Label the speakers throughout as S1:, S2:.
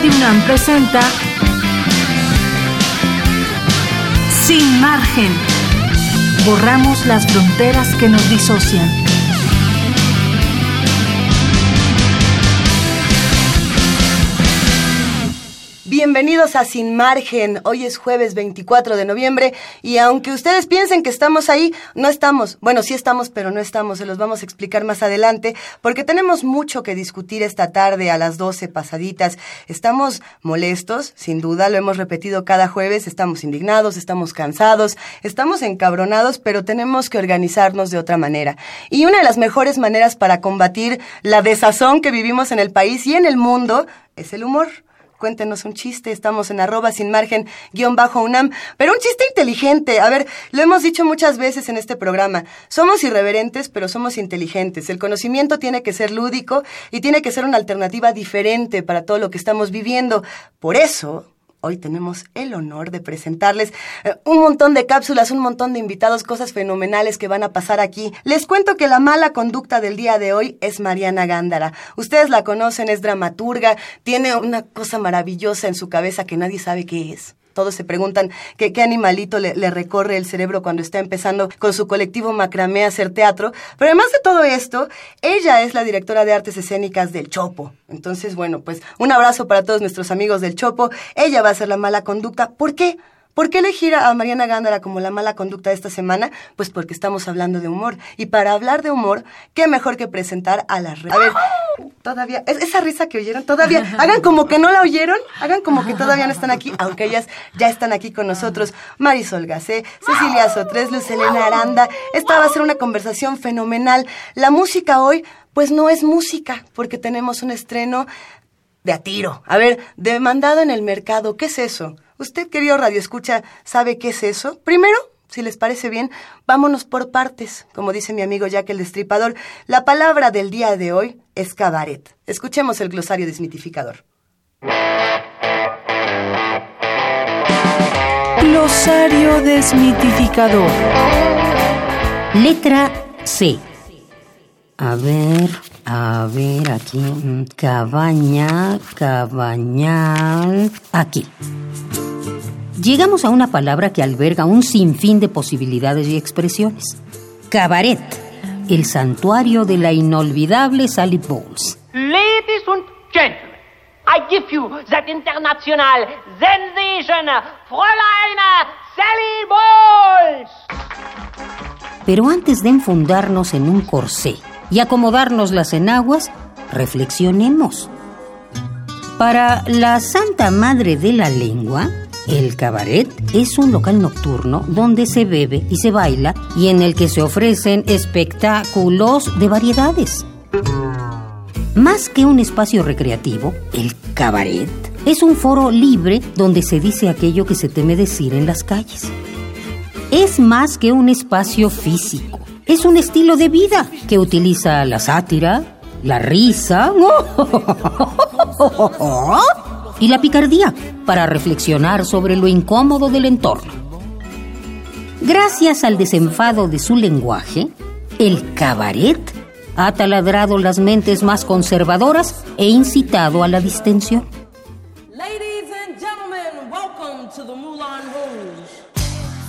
S1: Radio presenta Sin margen. Borramos las fronteras que nos disocian.
S2: Bienvenidos a Sin Margen. Hoy es jueves 24 de noviembre y aunque ustedes piensen que estamos ahí, no estamos. Bueno, sí estamos, pero no estamos. Se los vamos a explicar más adelante porque tenemos mucho que discutir esta tarde a las 12 pasaditas. Estamos molestos, sin duda, lo hemos repetido cada jueves. Estamos indignados, estamos cansados, estamos encabronados, pero tenemos que organizarnos de otra manera. Y una de las mejores maneras para combatir la desazón que vivimos en el país y en el mundo es el humor cuéntenos un chiste, estamos en arroba sin margen guion bajo UNAM, pero un chiste inteligente. A ver, lo hemos dicho muchas veces en este programa, somos irreverentes, pero somos inteligentes. El conocimiento tiene que ser lúdico y tiene que ser una alternativa diferente para todo lo que estamos viviendo. Por eso, Hoy tenemos el honor de presentarles eh, un montón de cápsulas, un montón de invitados, cosas fenomenales que van a pasar aquí. Les cuento que la mala conducta del día de hoy es Mariana Gándara. Ustedes la conocen, es dramaturga, tiene una cosa maravillosa en su cabeza que nadie sabe qué es todos se preguntan qué, animalito le, le, recorre el cerebro cuando está empezando con su colectivo Macramé a hacer teatro. Pero además de todo esto, ella es la directora de artes escénicas del Chopo. Entonces, bueno, pues un abrazo para todos nuestros amigos del Chopo. Ella va a ser la mala conducta. ¿Por qué? ¿Por qué elegir a Mariana Gándara como la mala conducta de esta semana? Pues porque estamos hablando de humor. Y para hablar de humor, qué mejor que presentar a las redes. A ver, todavía, esa risa que oyeron, todavía, hagan como que no la oyeron, hagan como que todavía no están aquí, aunque ellas ya están aquí con nosotros. Marisol Gacé, Cecilia Sotres, Luz Elena Aranda. Esta va a ser una conversación fenomenal. La música hoy, pues no es música, porque tenemos un estreno de a tiro. A ver, demandado en el mercado, ¿qué es eso? Usted, querido Radio Escucha, ¿sabe qué es eso? Primero, si les parece bien, vámonos por partes. Como dice mi amigo Jack el Destripador, la palabra del día de hoy es cabaret. Escuchemos el glosario desmitificador.
S1: Glosario desmitificador.
S3: Letra C. A ver, a ver, aquí. Cabaña, cabañal. Aquí. Llegamos a una palabra que alberga un sinfín de posibilidades y expresiones. Cabaret, el santuario de la inolvidable Sally Bowles.
S4: Ladies and gentlemen, I give you that international sensation, Fräulein Sally Bowles.
S3: Pero antes de enfundarnos en un corsé y acomodarnos las enaguas, reflexionemos. Para la Santa Madre de la Lengua, el cabaret es un local nocturno donde se bebe y se baila y en el que se ofrecen espectáculos de variedades. Más que un espacio recreativo, el cabaret es un foro libre donde se dice aquello que se teme decir en las calles. Es más que un espacio físico, es un estilo de vida que utiliza la sátira, la risa y la picardía para reflexionar sobre lo incómodo del entorno. Gracias al desenfado de su lenguaje, el cabaret ha taladrado las mentes más conservadoras e incitado a la distensión.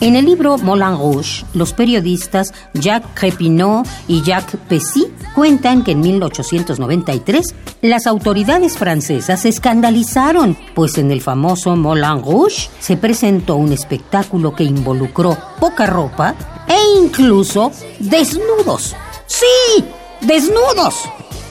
S3: En el libro Moulin Rouge, los periodistas Jacques Crepinot y Jacques Pessy cuentan que en 1893 las autoridades francesas se escandalizaron, pues en el famoso Moulin Rouge se presentó un espectáculo que involucró poca ropa e incluso desnudos. ¡Sí! ¡Desnudos!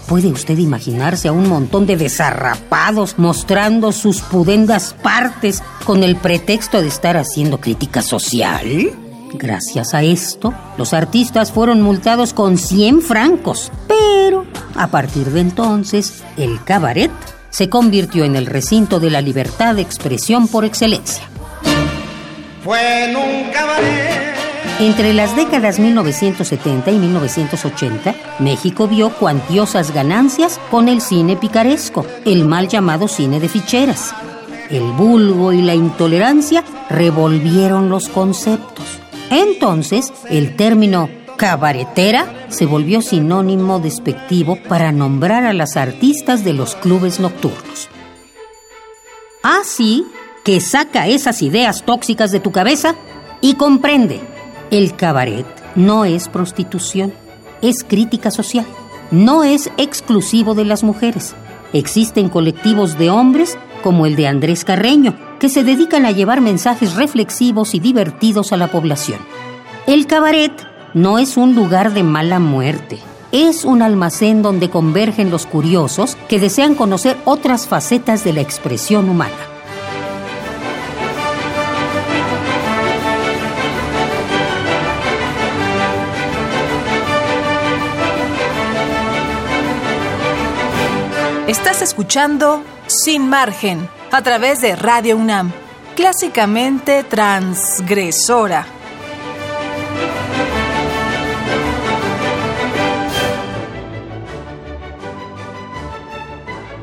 S3: ¿Puede usted imaginarse a un montón de desarrapados mostrando sus pudendas partes con el pretexto de estar haciendo crítica social? Gracias a esto, los artistas fueron multados con 100 francos. Pero, a partir de entonces, el cabaret se convirtió en el recinto de la libertad de expresión por excelencia.
S5: Fue en un cabaret
S3: entre las décadas 1970 y 1980, México vio cuantiosas ganancias con el cine picaresco, el mal llamado cine de ficheras. El vulgo y la intolerancia revolvieron los conceptos. Entonces, el término cabaretera se volvió sinónimo despectivo para nombrar a las artistas de los clubes nocturnos. Así que saca esas ideas tóxicas de tu cabeza y comprende, el cabaret no es prostitución, es crítica social, no es exclusivo de las mujeres. Existen colectivos de hombres como el de Andrés Carreño, que se dedican a llevar mensajes reflexivos y divertidos a la población. El cabaret no es un lugar de mala muerte. Es un almacén donde convergen los curiosos que desean conocer otras facetas de la expresión humana.
S1: Estás escuchando Sin Margen a través de Radio UNAM, clásicamente transgresora.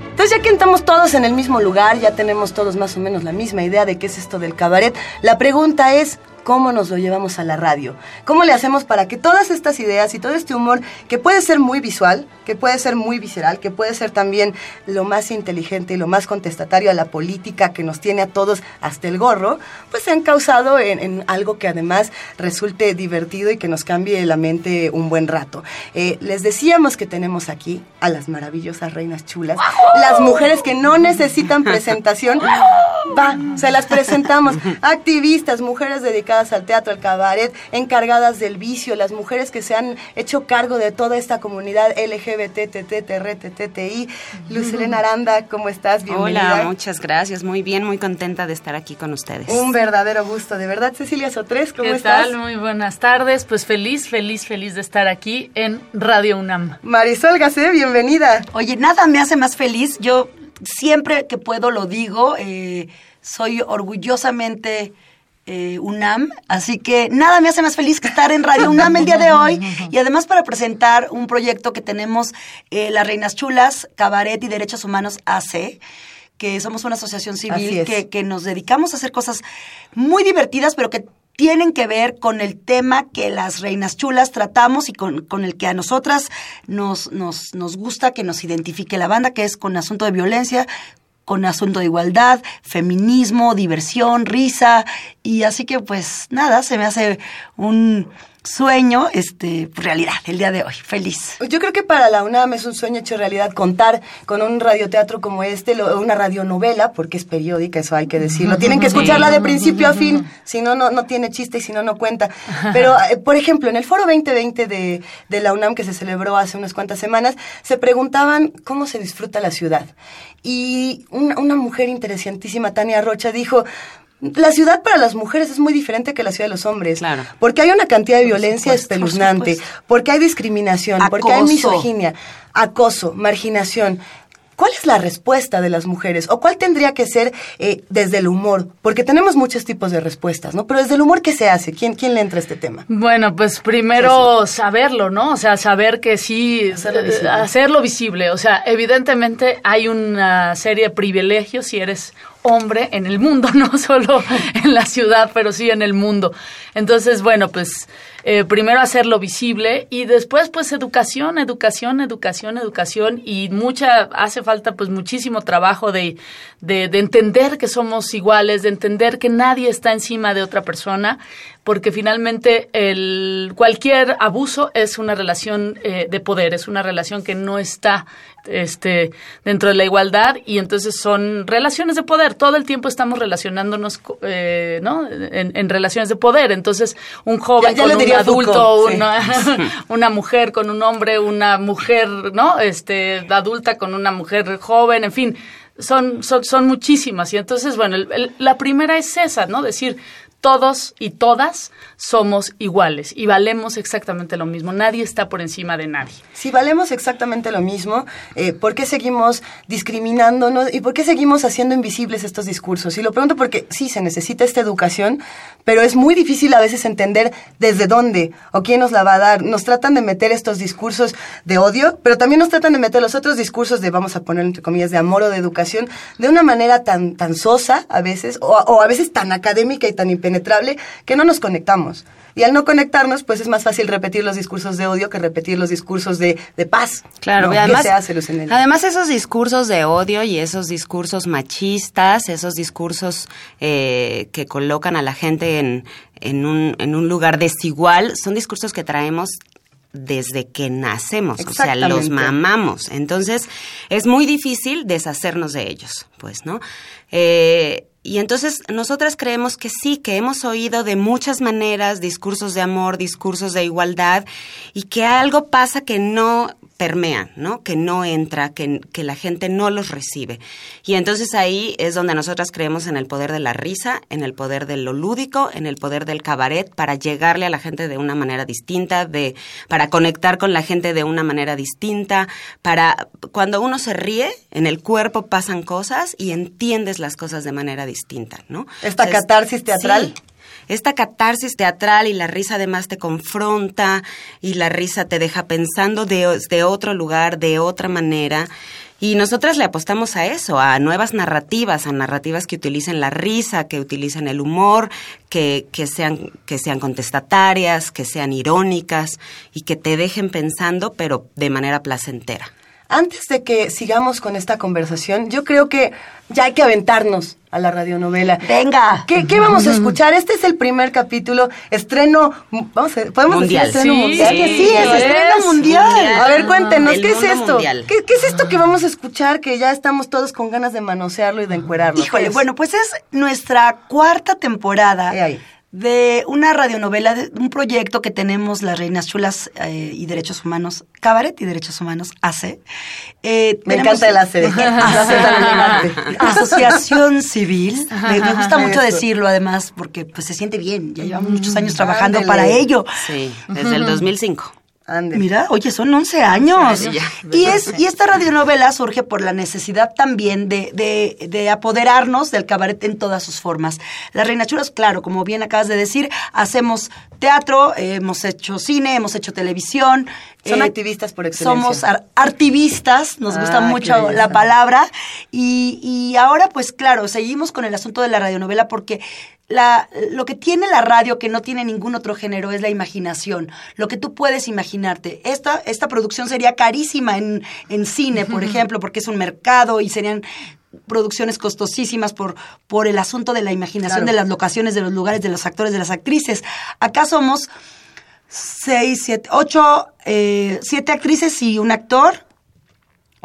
S2: Entonces ya que estamos todos en el mismo lugar, ya tenemos todos más o menos la misma idea de qué es esto del cabaret, la pregunta es, cómo nos lo llevamos a la radio. ¿Cómo le hacemos para que todas estas ideas y todo este humor, que puede ser muy visual, que puede ser muy visceral, que puede ser también lo más inteligente y lo más contestatario a la política que nos tiene a todos hasta el gorro, pues se han causado en, algo que además resulte divertido y que nos cambie la mente un buen rato. Eh, les decíamos que tenemos aquí a las maravillosas reinas chulas, las mujeres que no necesitan presentación, va, se las presentamos, activistas, mujeres dedicadas al teatro, al cabaret, encargadas del vicio, las mujeres que se han hecho cargo de toda esta comunidad LGBT, TTI. Luz Elena Aranda, ¿cómo estás?
S6: Bienvenida. Hola, muchas gracias. Muy bien, muy contenta de estar aquí con ustedes.
S2: Un verdadero gusto, de verdad. Cecilia Sotres, ¿cómo
S7: ¿Qué
S2: estás?
S7: Tal? Muy buenas tardes. Pues feliz, feliz, feliz de estar aquí en Radio UNAM.
S2: Marisol Gacé, bienvenida.
S8: Oye, nada me hace más feliz. Yo siempre que puedo lo digo. Eh, soy orgullosamente eh, UNAM, así que nada me hace más feliz que estar en Radio UNAM el día de hoy. Y además para presentar un proyecto que tenemos eh, Las Reinas Chulas, Cabaret y Derechos Humanos AC que somos una asociación civil que, que nos dedicamos a hacer cosas muy divertidas, pero que tienen que ver con el tema que las reinas chulas tratamos y con, con, el que a nosotras nos, nos, nos gusta que nos identifique la banda, que es con asunto de violencia, con asunto de igualdad, feminismo, diversión, risa, y así que pues nada, se me hace un sueño, este, realidad, el día de hoy. Feliz.
S2: Yo creo que para la UNAM es un sueño hecho realidad contar con un radioteatro como este, una radionovela, porque es periódica, eso hay que decirlo. Tienen que escucharla de principio a fin, si no, no, tiene chiste y si no, no cuenta. Pero, eh, por ejemplo, en el foro 2020 de, de la UNAM, que se celebró hace unas cuantas semanas, se preguntaban cómo se disfruta la ciudad. Y una, una mujer interesantísima, Tania Rocha, dijo, la ciudad para las mujeres es muy diferente que la ciudad de los hombres.
S6: Claro.
S2: Porque hay una cantidad de violencia espeluznante, porque hay discriminación, porque hay misoginia, acoso, marginación. ¿Cuál es la respuesta de las mujeres? ¿O cuál tendría que ser eh, desde el humor? Porque tenemos muchos tipos de respuestas, ¿no? Pero desde el humor, ¿qué se hace? ¿Quién, quién le entra a este tema?
S7: Bueno, pues primero saberlo, ¿no? O sea, saber que sí, eh, hacerlo visible. O sea, evidentemente hay una serie de privilegios si eres hombre en el mundo, no solo en la ciudad, pero sí en el mundo. Entonces, bueno, pues eh, primero hacerlo visible y después pues educación, educación, educación, educación y mucha, hace falta pues muchísimo trabajo de, de, entender que somos iguales, de entender que nadie está encima de otra persona, porque finalmente el, cualquier abuso es una relación eh, de poder, es una relación que no está este, dentro de la igualdad y entonces son relaciones de poder. Todo el tiempo estamos relacionándonos eh, ¿no? En, relaciones de poder. Entonces, un joven con un adulto, una, una, mujer con un hombre, una mujer ¿no? este, adulta con una mujer joven, en fin. Son, son, son muchísimas. Y entonces, bueno, la primera es esa, ¿no? Decir, todos y todas somos iguales y valemos exactamente lo mismo. Nadie está por encima de nadie.
S2: Si valemos exactamente lo mismo, eh, ¿por qué seguimos discriminándonos y por qué seguimos haciendo invisibles estos discursos? Y lo pregunto porque sí, se necesita esta educación, pero es muy difícil a veces entender desde dónde o quién nos la va a dar. Nos tratan de meter estos discursos de odio, pero también nos tratan de meter los otros discursos de, vamos a poner entre comillas, de amor o de educación, de una manera tan, tan sosa a veces, o, a veces tan académica y tan impenetrable que no nos conectamos. Y al no conectarnos, pues es más fácil repetir los discursos de odio que repetir los discursos de, de paz.
S6: Claro,
S2: ¿no?
S6: y además,
S2: ¿Qué se hace, Lucenel?
S6: además esos discursos de odio y esos discursos machistas, esos discursos eh, que colocan a la gente en, en, un, en un lugar desigual, son discursos que traemos desde que nacemos, o sea, los mamamos. Entonces, es muy difícil deshacernos de ellos, pues, ¿no? Eh, y entonces nosotras creemos que sí, que hemos oído de muchas maneras discursos de amor, discursos de igualdad, y que algo pasa que no permea, ¿no? Que no entra, que, que la gente no los recibe. Y entonces ahí es donde nosotras creemos en el poder de la risa, en el poder de lo lúdico, en el poder del cabaret para llegarle a la gente de una manera distinta, de para conectar con la gente de una manera distinta, para cuando uno se ríe, en el cuerpo pasan cosas y entiendes las cosas de manera distinta, ¿no?
S2: Esta catarsis teatral.
S6: sí, esta catarsis teatral y la risa además te confronta y la risa te deja pensando de, de otro lugar, de otra manera. Y nosotras le apostamos a eso, a nuevas narrativas, a narrativas que utilicen la risa, que utilicen el humor, que, que, sean, que sean contestatarias, que sean irónicas y que te dejen pensando, pero de manera placentera.
S2: Antes de que sigamos con esta conversación, yo creo que ya hay que aventarnos a la radionovela.
S8: Venga.
S2: ¿Qué, qué vamos a escuchar? Este es el primer capítulo, estreno, vamos a, ¿podemos
S6: Mundial.
S2: decir estreno
S7: Sí,
S2: mundial?
S8: Es que sí, es
S7: es.
S8: estreno mundial.
S2: A ver, cuéntenos, ¿qué es esto? ¿Qué, qué es esto que vamos a escuchar que ya estamos todos con ganas de manosearlo y de encuerarlo? ¿Qué
S8: Híjole, bueno, pues es nuestra cuarta temporada
S2: ahí.
S8: De una radionovela, de un proyecto que tenemos las Reinas Chulas eh, y Derechos Humanos, Cabaret y Derechos Humanos, AC. Eh,
S2: Me encanta el AC.
S8: Asociación Civil. Me, me gusta mucho
S2: Eso.
S8: decirlo además porque pues se siente bien. Ya llevamos muchos años trabajando
S2: ándele.
S8: para ello.
S6: Sí, desde el 2005.
S2: Ande.
S8: Mira, oye, son 11 años. Y, es, y esta radionovela surge por la necesidad también de, de, de apoderarnos del cabaret en todas sus formas. Las Reinas Chulas, claro, como bien acabas de decir, hacemos teatro, eh, hemos hecho cine, hemos hecho televisión.
S2: Son
S8: eh,
S2: activistas por excelencia.
S8: Somos ar- artivistas, nos
S2: Ah,
S8: gusta
S2: qué
S8: mucho la palabra. Y, y ahora, pues claro, seguimos con el asunto de la radionovela porque la, lo que tiene la radio que no tiene ningún otro género es la imaginación, lo que tú puedes imaginarte. Esta, esta producción sería carísima en, en cine, por ejemplo, porque es un mercado y serían producciones costosísimas por, por el asunto de la imaginación
S2: Claro.
S8: de las locaciones, de los lugares, de los actores, de las actrices. Acá somos seis, siete, ocho, eh, siete actrices y un actor.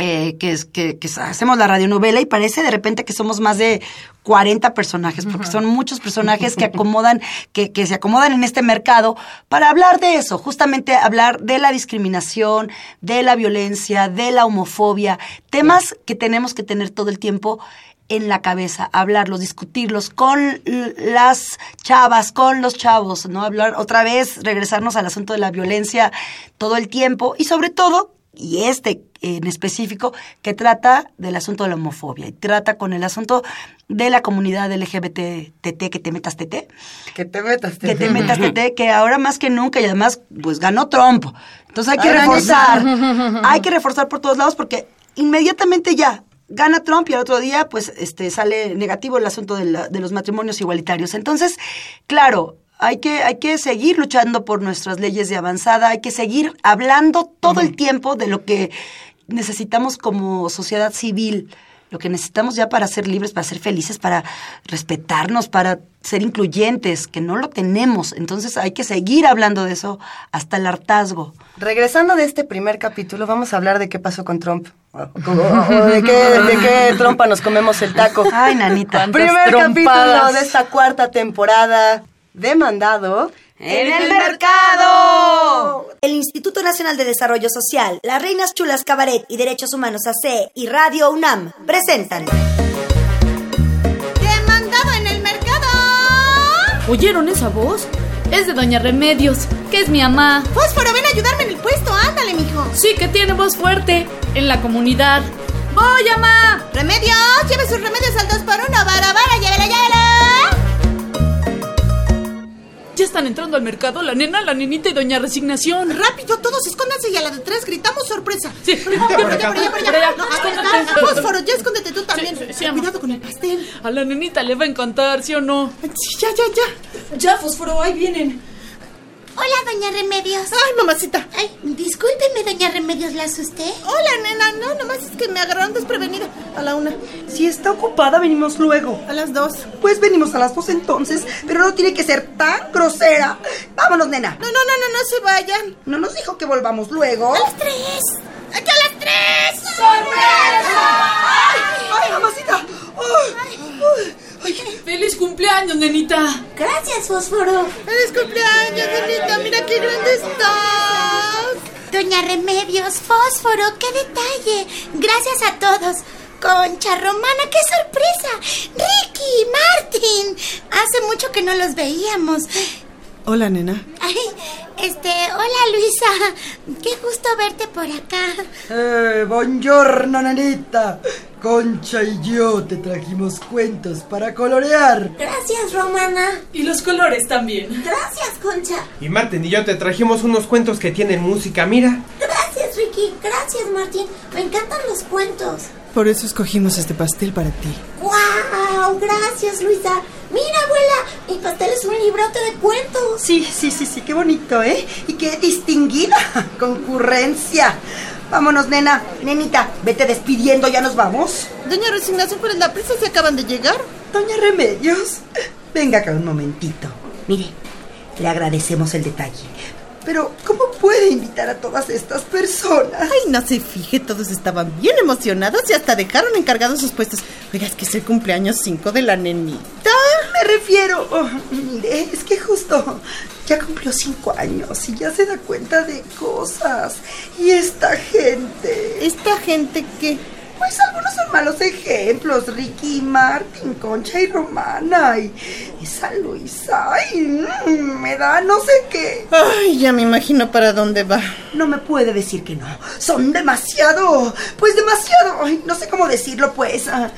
S8: Eh, que, es, que, que hacemos la radionovela y parece de repente que somos más de 40 personajes, porque son muchos personajes que acomodan, que, que se acomodan en este mercado para hablar de eso, justamente hablar de la discriminación, de la violencia, de la homofobia, temas que tenemos que tener todo el tiempo en la cabeza, hablarlos, discutirlos con las chavas, con los chavos, ¿no? Hablar otra vez, regresarnos al asunto de la violencia todo el tiempo y sobre todo, y este en específico, que trata del asunto de la homofobia y trata con el asunto de la comunidad LGBT, TT, que te metas TT,
S2: Que te metas.
S8: que te metas TT, que ahora más que nunca y además pues ganó Trump. Entonces hay que reforzar, hay que reforzar por todos lados porque inmediatamente ya gana Trump y al otro día pues este sale negativo el asunto de, la- de los matrimonios igualitarios. Entonces, claro, hay que, hay que seguir luchando por nuestras leyes de avanzada, hay que seguir hablando todo el tiempo de lo que necesitamos como sociedad civil, lo que necesitamos ya para ser libres, para ser felices, para respetarnos, para ser incluyentes, que no lo tenemos. Entonces hay que seguir hablando de eso hasta el hartazgo.
S2: Regresando de este primer capítulo, vamos a hablar de qué pasó con Trump. De, qué, de qué trompa nos comemos el taco.
S8: Ay, nanita.
S2: Primer
S7: trompadas.
S2: capítulo de esta cuarta temporada. Demandado.
S6: ¡En el mercado!
S9: El Instituto Nacional de Desarrollo Social, las Reinas Chulas Cabaret y Derechos Humanos AC y Radio UNAM presentan.
S10: ¡Demandado en el mercado!
S7: ¿Oyeron esa voz? Es de Doña Remedios, que es mi mamá.
S10: Fósforo, ven a ayudarme en el puesto, ándale, mijo.
S7: Sí que tiene voz fuerte en la comunidad. ¡Voy, mamá!
S10: ¡Remedios! ¡Lleve sus remedios al 2 por 1 ¡Vara,
S7: Ya están entrando al mercado la nena, la nenita y Doña Resignación.
S10: Rápido, todos escóndanse y a la de tres gritamos sorpresa.
S7: Sí,
S10: por allá, por allá, por allá, por
S7: Por allá,
S10: allá. No, ahí está.
S7: escóndete.
S10: Fósforo, ya escóndete tú también.
S7: Sí, sí, sí, amor.
S10: Cuidado con el pastel.
S7: A la nenita le va a encantar, ¿sí o no?
S10: Sí, ya, ya, ya.
S11: Ya, fósforo, ahí vienen.
S10: Hola, doña Remedios.
S11: Ay, mamacita.
S10: Ay, discúlpeme, doña Remedios, ¿la asusté?
S11: Hola, nena. No, nomás es que me agarraron desprevenida. A la una.
S12: Si está ocupada, venimos luego.
S11: A las dos.
S12: Pues venimos a las dos entonces, pero no tiene que ser tan grosera. Vámonos, nena.
S11: No, no, no, no, no se vayan.
S12: No nos dijo que volvamos luego.
S10: ¡A las tres!
S11: ¡Aquí a las tres!
S12: ¡Sorpresa! ¡Ay, ay mamacita! ¡Ay, ay, ay!
S7: ¡Feliz cumpleaños, nenita!
S10: Gracias, Fósforo.
S11: ¡Feliz cumpleaños, nenita! ¡Mira qué grande estás!
S10: Doña Remedios, Fósforo, qué detalle. Gracias a todos. Concha Romana, qué sorpresa. Ricky, Martín. Hace mucho que no los veíamos.
S12: Hola, nena.
S10: Ay, este, hola Luisa. Qué gusto verte por acá.
S12: Eh, buongiorno, nenita. Concha y yo te trajimos cuentos para colorear.
S10: Gracias, Romana.
S7: Y los colores también.
S10: Gracias, Concha.
S13: Y Martín y yo te trajimos unos cuentos que tienen música, mira.
S10: Gracias, Ricky. Gracias, Martín. Me encantan los cuentos.
S12: Por eso escogimos este pastel para ti.
S10: ¡Wow! Gracias, Luisa. Mira, abuela, mi pastel es un librote de cuentos.
S12: Sí, sí, sí, sí, qué bonito, ¿eh? Y qué distinguida concurrencia. Vámonos, nena. Nenita, vete despidiendo, ya nos vamos.
S11: Doña Resignación, ¿cuál es la prisa? ¿Se acaban de llegar?
S12: Doña Remedios, venga acá un momentito. Mire, le agradecemos el detalle. Pero, ¿cómo puede invitar a todas estas personas?
S11: Ay, no se fije, todos estaban bien emocionados y hasta dejaron encargados sus puestos. Oiga, es que es el cumpleaños 5 de la nenita.
S12: Me refiero, oh, mire, es que justo ya cumplió cinco años y ya se da cuenta de cosas. Y esta gente...
S11: ¿Esta gente qué?
S12: Pues algunos son malos ejemplos, Ricky, Martin, Concha y Romana. Y esa Luisa, ay, mm, me da no sé qué.
S11: Ay, ya me imagino para dónde va.
S12: No me puede decir que no. Son demasiado, pues demasiado, ay, no sé cómo decirlo, pues. ah,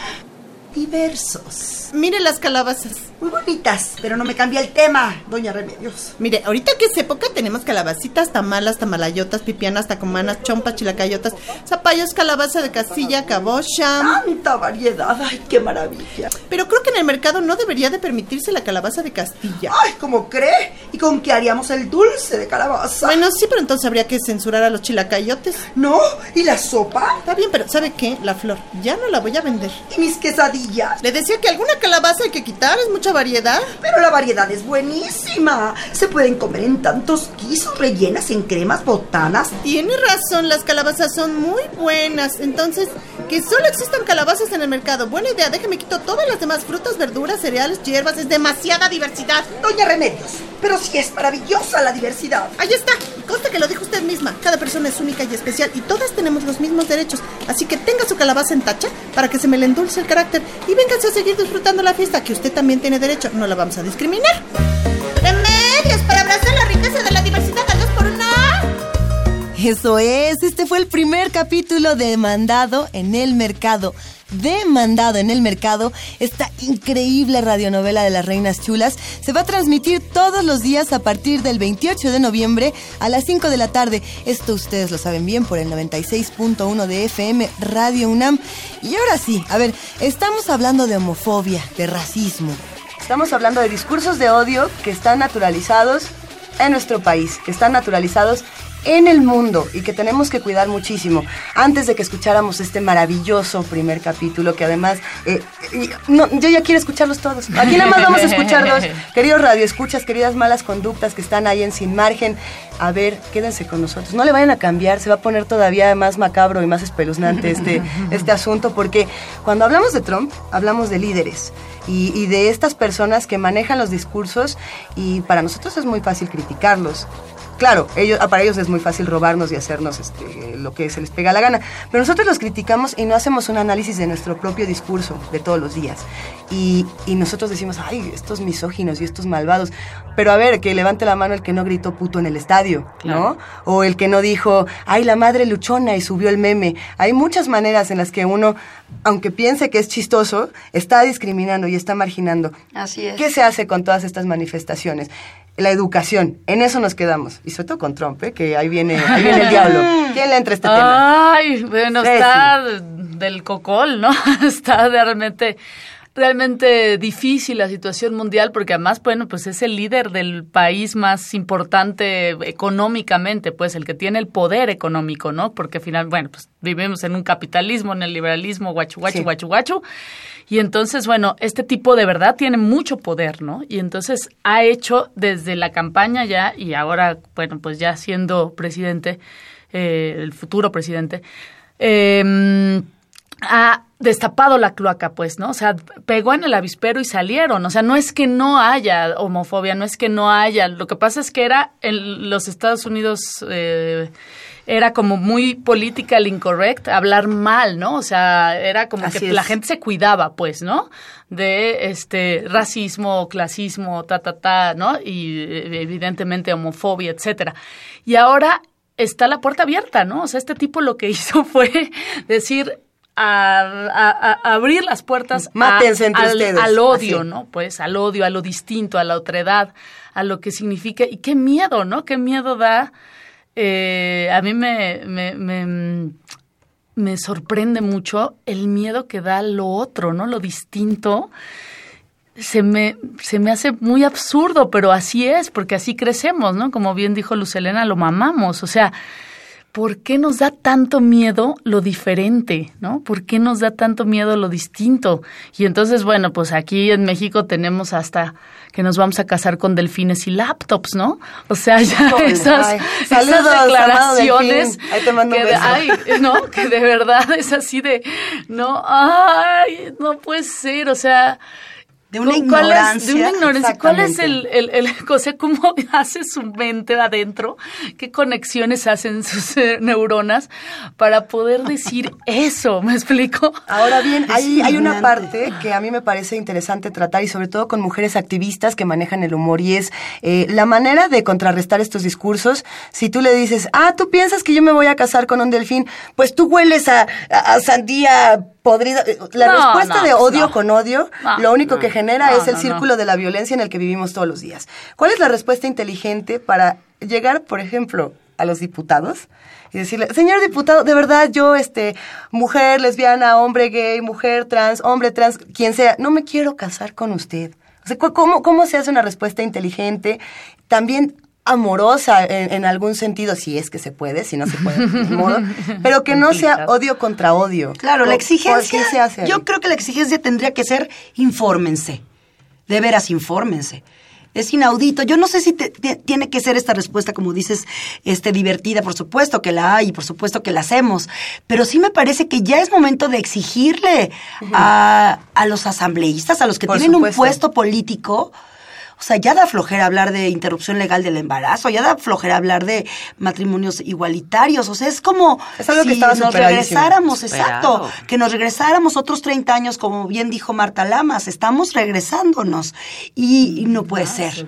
S12: diversos.
S11: Mire las calabazas.
S12: Muy bonitas, pero no me cambia el tema, doña Remedios.
S11: Mire, ahorita que es época tenemos calabacitas, tamalas, tamalayotas, pipianas, tacomanas, chompas, chilacayotas, zapallos, calabaza de Castilla, cabocha.
S12: Tanta variedad, ay, qué maravilla.
S11: Pero creo que en el mercado no debería de permitirse la calabaza de Castilla.
S12: Ay, ¿cómo cree? ¿Y con qué haríamos el dulce de calabaza?
S11: Bueno, sí, pero entonces habría que censurar a los chilacayotes.
S12: ¿No? ¿Y la sopa?
S11: Está bien, pero ¿sabe qué? La flor, ya no la voy a vender.
S12: ¿Y mis quesadillas?
S11: Le decía que alguna calabaza hay que quitar, es mucha variedad.
S12: Pero la variedad es buenísima. Se pueden comer en tantos guisos, rellenas en cremas, botanas.
S11: Tiene razón, las calabazas son muy buenas. Entonces, que solo existan calabazas en el mercado. Buena idea, déjeme quito todas las demás frutas, verduras, cereales, hierbas. Es demasiada diversidad.
S12: Doña Remedios, pero sí es maravillosa la diversidad.
S11: Ahí está. Consta que lo dijo usted misma. Cada persona es única y especial y todas tenemos los mismos derechos. Así que tenga su calabaza en tacha para que se me le endulce el carácter y véngase a seguir disfrutando la fiesta que usted también tiene derecho. No la vamos a discriminar.
S2: Eso es, este fue el primer capítulo de Mandado en el Mercado. Demandado en el Mercado, esta increíble radionovela de las Reinas Chulas se va a transmitir todos los días a partir del 28 de noviembre a las 5 de la tarde. Esto ustedes lo saben bien por el 96.1 de FM Radio UNAM. Y ahora sí, a ver, estamos hablando de homofobia, de racismo. Estamos hablando de discursos de odio que están naturalizados en nuestro país, que están naturalizados en el mundo y que tenemos que cuidar muchísimo. Antes de que escucháramos este maravilloso primer capítulo, que además, eh, no, yo ya quiero escucharlos todos. Aquí nada más vamos a escuchar dos. Queridos radioescuchas, queridas malas conductas que están ahí en Sin Margen, a ver, quédense con nosotros. No le vayan a cambiar, se va a poner todavía más macabro y más espeluznante este, este asunto, porque cuando hablamos de Trump, hablamos de líderes. Y, y de estas personas que manejan los discursos y para nosotros es muy fácil criticarlos. Claro, ellos, ah, para ellos es muy fácil robarnos y hacernos este, lo que se les pega la gana. Pero nosotros los criticamos y no hacemos un análisis de nuestro propio discurso de todos los días. Y, y nosotros decimos, ay, estos misóginos y estos malvados. Pero a ver, que levante la mano el que no gritó puto en el estadio, ¿no? O el que no dijo, ay, la madre luchona y subió el meme. Hay muchas maneras en las que uno, aunque piense que es chistoso, está discriminando y está marginando.
S8: Así es.
S2: ¿Qué se hace con todas estas manifestaciones? La educación, en eso nos quedamos. Y sobre todo con Trump, ¿eh? que ahí viene, ahí viene el diablo. ¿Quién le entra a este tema?
S7: Ay, bueno, está del cocol, ¿no? está realmente... realmente difícil la situación mundial porque además, bueno, pues es el líder del país más importante económicamente, pues el que tiene el poder económico, ¿no? Porque al final, bueno, pues vivimos en un capitalismo, en el liberalismo, guachu, guachu, guachu, guachu. Y entonces, bueno, este tipo de verdad tiene mucho poder, ¿no? Y entonces ha hecho desde la campaña ya y ahora, bueno, pues ya siendo presidente, eh, el futuro presidente, eh, ha destapado la cloaca, pues, ¿no? O sea, pegó en el avispero y salieron. O sea, no es que no haya homofobia, no es que no haya. Lo que pasa es que era en los Estados Unidos. Eh, era como muy political incorrect hablar mal, ¿no? O sea, era como que la gente se cuidaba, pues, ¿no? De este racismo, clasismo, ta, ta, ta, ¿no? Y eh, evidentemente homofobia, etcétera. Y ahora está la puerta abierta, ¿no? O sea, este tipo lo que hizo fue decir, a, abrir las puertas al, odio, ¿no? Pues al odio, a lo distinto, a la otredad, a lo que significa. Y qué miedo, ¿no? Qué miedo da. Eh, a mí me, me, me, sorprende mucho el miedo que da lo otro, ¿no? Lo distinto. Se me, se me hace muy absurdo, pero así es, porque así crecemos, ¿no? Como bien dijo Lucelena, lo mamamos. O sea, ¿por qué nos da tanto miedo lo diferente, no? ¿Por qué nos da tanto miedo lo distinto? Y entonces, bueno, pues aquí en México tenemos hasta que nos vamos a casar con delfines y laptops, ¿no? O sea, ya esas, declaraciones que, ¿no? que de verdad es así de, no, ay, no puede ser, o sea,
S8: de una ignorancia.
S7: de una ignorancia. ¿Cuál es el, el, el, cómo hace su mente adentro? ¿Qué conexiones hacen sus eh, neuronas para poder decir eso? ¿Me explico?
S2: Ahora bien, hay, hay una parte que a mí me parece interesante tratar y sobre todo con mujeres activistas que manejan el humor y es eh, la manera de contrarrestar estos discursos. Si tú le dices, ah, tú piensas que yo me voy a casar con un delfín, pues tú hueles a, a, sandía podrida. La respuesta de odio con odio, lo único que genera es el círculo de la violencia en el que vivimos todos los días. ¿Cuál es la respuesta inteligente para llegar, por ejemplo, a los diputados y decirle, señor diputado, de verdad yo, este, mujer lesbiana, hombre gay, mujer trans, hombre trans, quien sea, no me quiero casar con usted. O sea, ¿cómo, ¿Cómo se hace una respuesta inteligente? También amorosa en, algún sentido, si es que se puede, si no se puede, modo, pero que no sea odio contra odio.
S8: Claro, la exigencia, se hace yo creo que la exigencia tendría que ser infórmense, de veras infórmense. Es inaudito. Yo no sé si tiene que ser esta respuesta, como dices, este, divertida, por supuesto que la hay y por supuesto que la hacemos, pero sí me parece que ya es momento de exigirle a, a, los asambleístas, a los que tienen un puesto político, o sea, ya da flojera hablar de interrupción legal del embarazo, ya da flojera hablar de matrimonios igualitarios. O sea, es como
S2: es algo
S8: si
S2: que
S8: nos regresáramos, exacto, que nos regresáramos otros 30 años, como bien dijo Marta Lamas, estamos regresándonos y, no puede ser.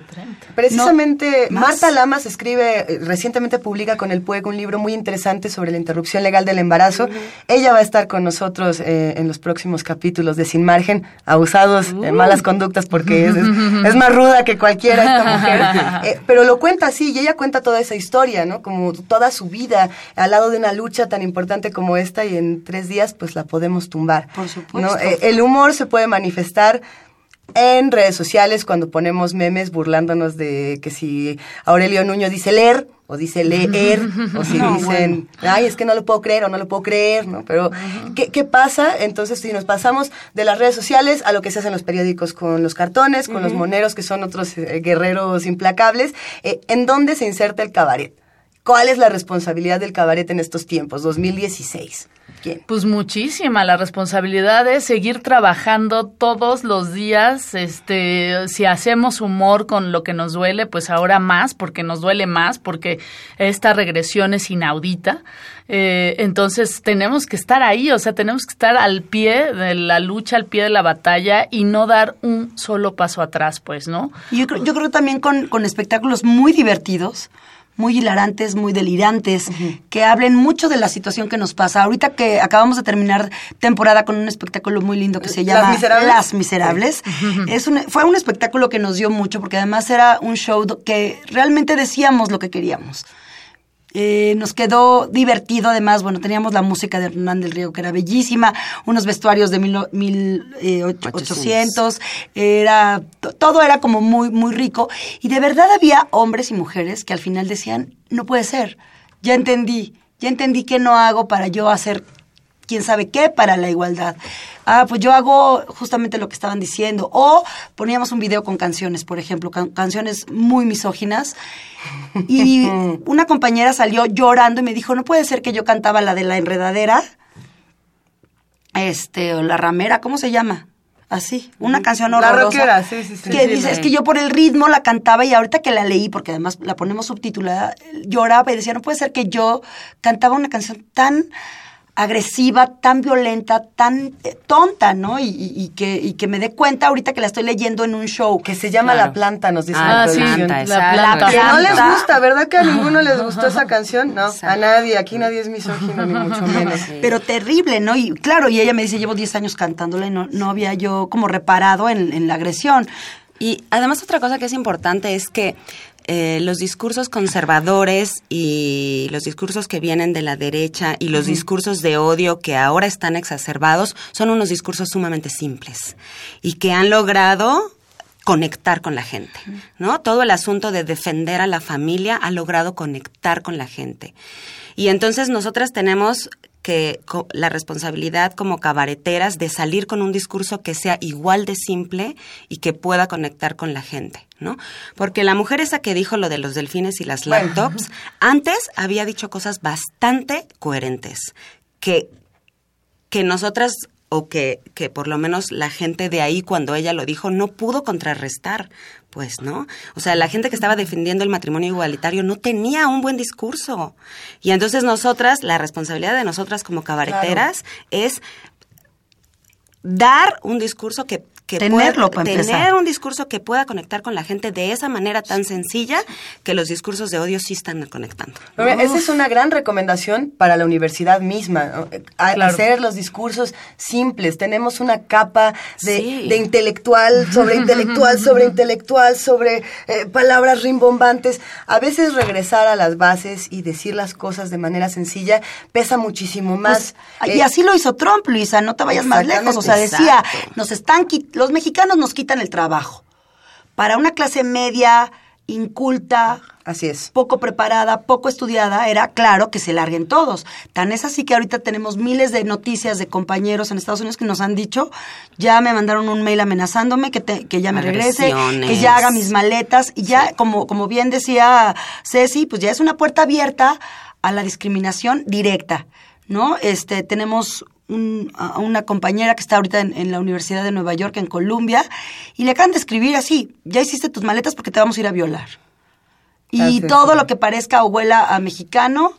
S2: Precisamente, Marta Lamas escribe, eh, recientemente publica con el PUEG un libro muy interesante sobre la interrupción legal del embarazo. Ella va a estar con nosotros eh, en los próximos capítulos de Sin Margen, abusados, en malas conductas, porque es, es más ruda que cualquiera esta mujer, eh, pero lo cuenta así y ella cuenta toda esa historia, ¿no? Como toda su vida al lado de una lucha tan importante como esta y en tres días pues la podemos tumbar.
S8: Por supuesto.
S2: Eh, el humor se puede manifestar en redes sociales cuando ponemos memes burlándonos de que si Aurelio Nuño dice leer o dice leer o si dicen ay es que no lo puedo creer o no lo puedo creer no pero ¿qué, ¿qué, pasa entonces si nos pasamos de las redes sociales a lo que se hace en los periódicos con los cartones con los moneros que son otros eh, guerreros implacables eh, en dónde se inserta el cabaret cuál es la responsabilidad del cabaret en estos tiempos 2016
S7: pues muchísima. La responsabilidad es seguir trabajando todos los días. Este, si hacemos humor con lo que nos duele, pues ahora más, porque nos duele más, porque esta regresión es inaudita. Eh, entonces tenemos que estar ahí, o sea, tenemos que estar al pie de la lucha, al pie de la batalla y no dar un solo paso atrás, pues, ¿no?
S8: Yo creo, yo creo también con, con espectáculos muy divertidos muy hilarantes, muy delirantes, que hablen mucho de la situación que nos pasa. Ahorita que acabamos de terminar temporada con un espectáculo muy lindo que se llama Las Miserables, es un, fue un espectáculo que nos dio mucho porque además era un show que realmente decíamos lo que queríamos. Eh, nos quedó divertido, además, bueno, teníamos la música de Hernán del Río que era bellísima, unos vestuarios de mil, mil, eh, och- 800, era, to- todo era como muy, muy rico. Y de verdad había hombres y mujeres que al final decían, no puede ser, ya entendí, ya entendí que no hago para yo hacer quién sabe qué para la igualdad. Ah, pues yo hago justamente lo que estaban diciendo. O poníamos un video con canciones, por ejemplo, can- canciones muy misóginas. Y una compañera salió llorando y me dijo, no puede ser que yo cantaba la de la enredadera, este, o la ramera, ¿cómo se llama? Así, una canción
S2: La
S8: horrorosa.
S2: rockera, sí, sí, sí.
S8: Que
S2: Sí,
S8: dice,
S2: sí.
S8: es que yo por el ritmo la cantaba y ahorita que la leí, porque además la ponemos subtitulada, lloraba y decía, no puede ser que yo cantaba una canción tan agresiva, tan violenta, tan eh, tonta, ¿no? Y, y- y que, y que me dé cuenta ahorita que la estoy leyendo en un show.
S2: Que se llama La Planta, nos dice
S8: Ah,
S2: la
S8: sí, la planta.
S2: Que no les gusta, ¿verdad que a ninguno les gustó esa canción? No, a nadie, aquí nadie es misógino, ni mucho menos.
S8: Pero terrible, ¿no? Y claro, y ella me dice, llevo 10 años cantándola y no, no había yo como reparado en, en la agresión.
S6: Y además otra cosa que es importante es que eh, los discursos conservadores y los discursos que vienen de la derecha y los discursos de odio que ahora están exacerbados son unos discursos sumamente simples y que han logrado conectar con la gente, ¿no? Todo el asunto de defender a la familia ha logrado conectar con la gente. Y entonces nosotras tenemos que la responsabilidad como cabareteras de salir con un discurso que sea igual de simple y que pueda conectar con la gente, ¿no? Porque la mujer esa que dijo lo de los delfines y las
S14: Bueno.
S6: laptops, antes había dicho cosas bastante coherentes, que que nosotras o que, que por lo menos la gente de ahí cuando ella lo dijo no pudo contrarrestar, pues, ¿no? O sea, la gente que estaba defendiendo el matrimonio igualitario no tenía un buen discurso. Y entonces nosotras, la responsabilidad de nosotras como cabareteras es dar un discurso que, que
S8: Tenerlo,
S6: pueda-
S8: para
S6: tener
S8: empezar.
S6: un discurso que pueda conectar con la gente de esa manera tan sencilla que los discursos de odio sí están conectando.
S2: Esa es una gran recomendación para la universidad misma, ¿no? A-
S6: Claro.
S2: hacer los discursos simples. Tenemos una capa de,
S6: Sí.
S2: de intelectual sobre intelectual sobre intelectual sobre eh, palabras rimbombantes. A veces regresar a las bases y decir las cosas de manera sencilla pesa muchísimo más.
S8: Pues, y
S2: Eh,
S8: así lo hizo Trump, Luisa, no te vayas más lejos. O sea, decía, nos están quit- los mexicanos nos quitan el trabajo. Para una clase media, inculta,
S2: así es.
S8: poco preparada, poco estudiada, era claro que se larguen todos. Tan es así que ahorita tenemos miles de noticias de compañeros en Estados Unidos que nos han dicho, ya me mandaron un mail amenazándome que, te- que ya me regrese, que ya haga mis maletas y ya, como, como bien decía Ceci, pues ya es una puerta abierta a la discriminación directa, ¿no? Este, tenemos un- a una compañera que está ahorita en, en la Universidad de Nueva York, en Columbia, y le acaban de escribir así, ya hiciste tus maletas porque te vamos a ir a violar. Y
S2: Ah, sí,
S8: todo
S2: sí.
S8: lo que parezca o huela a mexicano,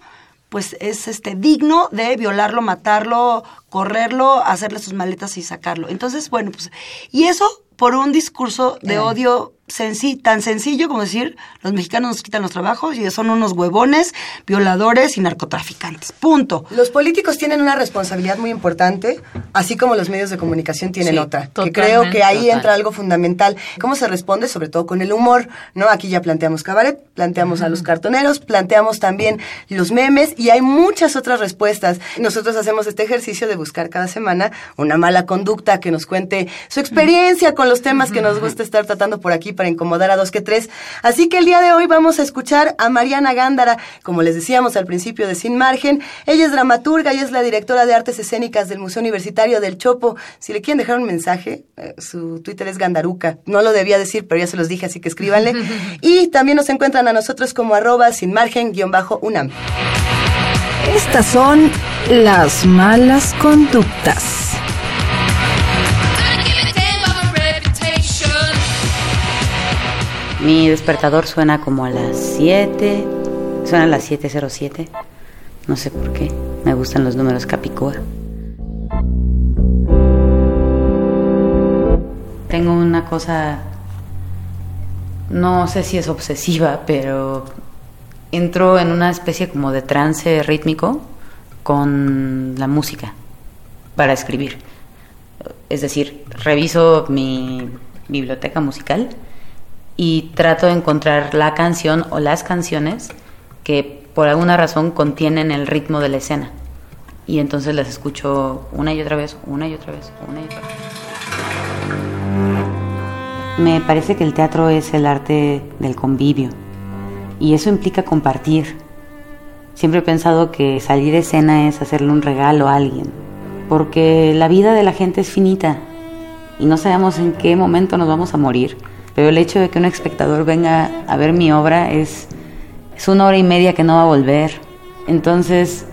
S8: pues es este digno de violarlo, matarlo, correrlo, hacerle sus maletas y sacarlo. Entonces, bueno, pues, y eso por un discurso de
S2: Eh.
S8: odio senci- tan sencillo como decir, los mexicanos nos quitan los trabajos y son unos huevones, violadores y narcotraficantes. Punto.
S2: Los políticos tienen una responsabilidad muy importante, así como los medios de comunicación tienen
S8: Sí,
S2: otra. Que creo que ahí
S8: Total.
S2: entra algo fundamental. ¿Cómo se responde? Sobre todo con el humor, ¿no? Aquí ya planteamos cabaret, planteamos a los cartoneros, planteamos también los memes y hay muchas otras respuestas. Nosotros hacemos este ejercicio de buscar cada semana una mala conducta que nos cuente su experiencia con los temas que nos gusta estar tratando por aquí para incomodar a dos que tres. Así que el día de hoy vamos a escuchar a Mariana Gándara, como les decíamos al principio de Sin Margen. Ella es dramaturga y es la directora de artes escénicas del Museo Universitario del Chopo. Si le quieren dejar un mensaje, eh, su Twitter es Gandaruca. No lo debía decir, pero ya se los dije, así que escríbanle. y también nos encuentran a nosotros como arroba sin margen guion bajo UNAM.
S1: Estas son las malas conductas.
S15: Mi despertador suena como a las 7, suena a las 7.07, no sé por qué, me gustan los números Capicúa. Tengo una cosa, no sé si es obsesiva, pero entro en una especie como de trance rítmico con la música para escribir. Es decir, reviso mi biblioteca musical y trato de encontrar la canción o las canciones que por alguna razón contienen el ritmo de la escena. Y entonces las escucho una y otra vez, una y otra vez, una y otra vez. Me parece que el teatro es el arte del convivio y eso implica compartir. Siempre he pensado que salir a escena es hacerle un regalo a alguien, porque la vida de la gente es finita y no sabemos en qué momento nos vamos a morir. Pero el hecho de que un espectador venga a ver mi obra es, es una hora y media que no va a volver. Entonces,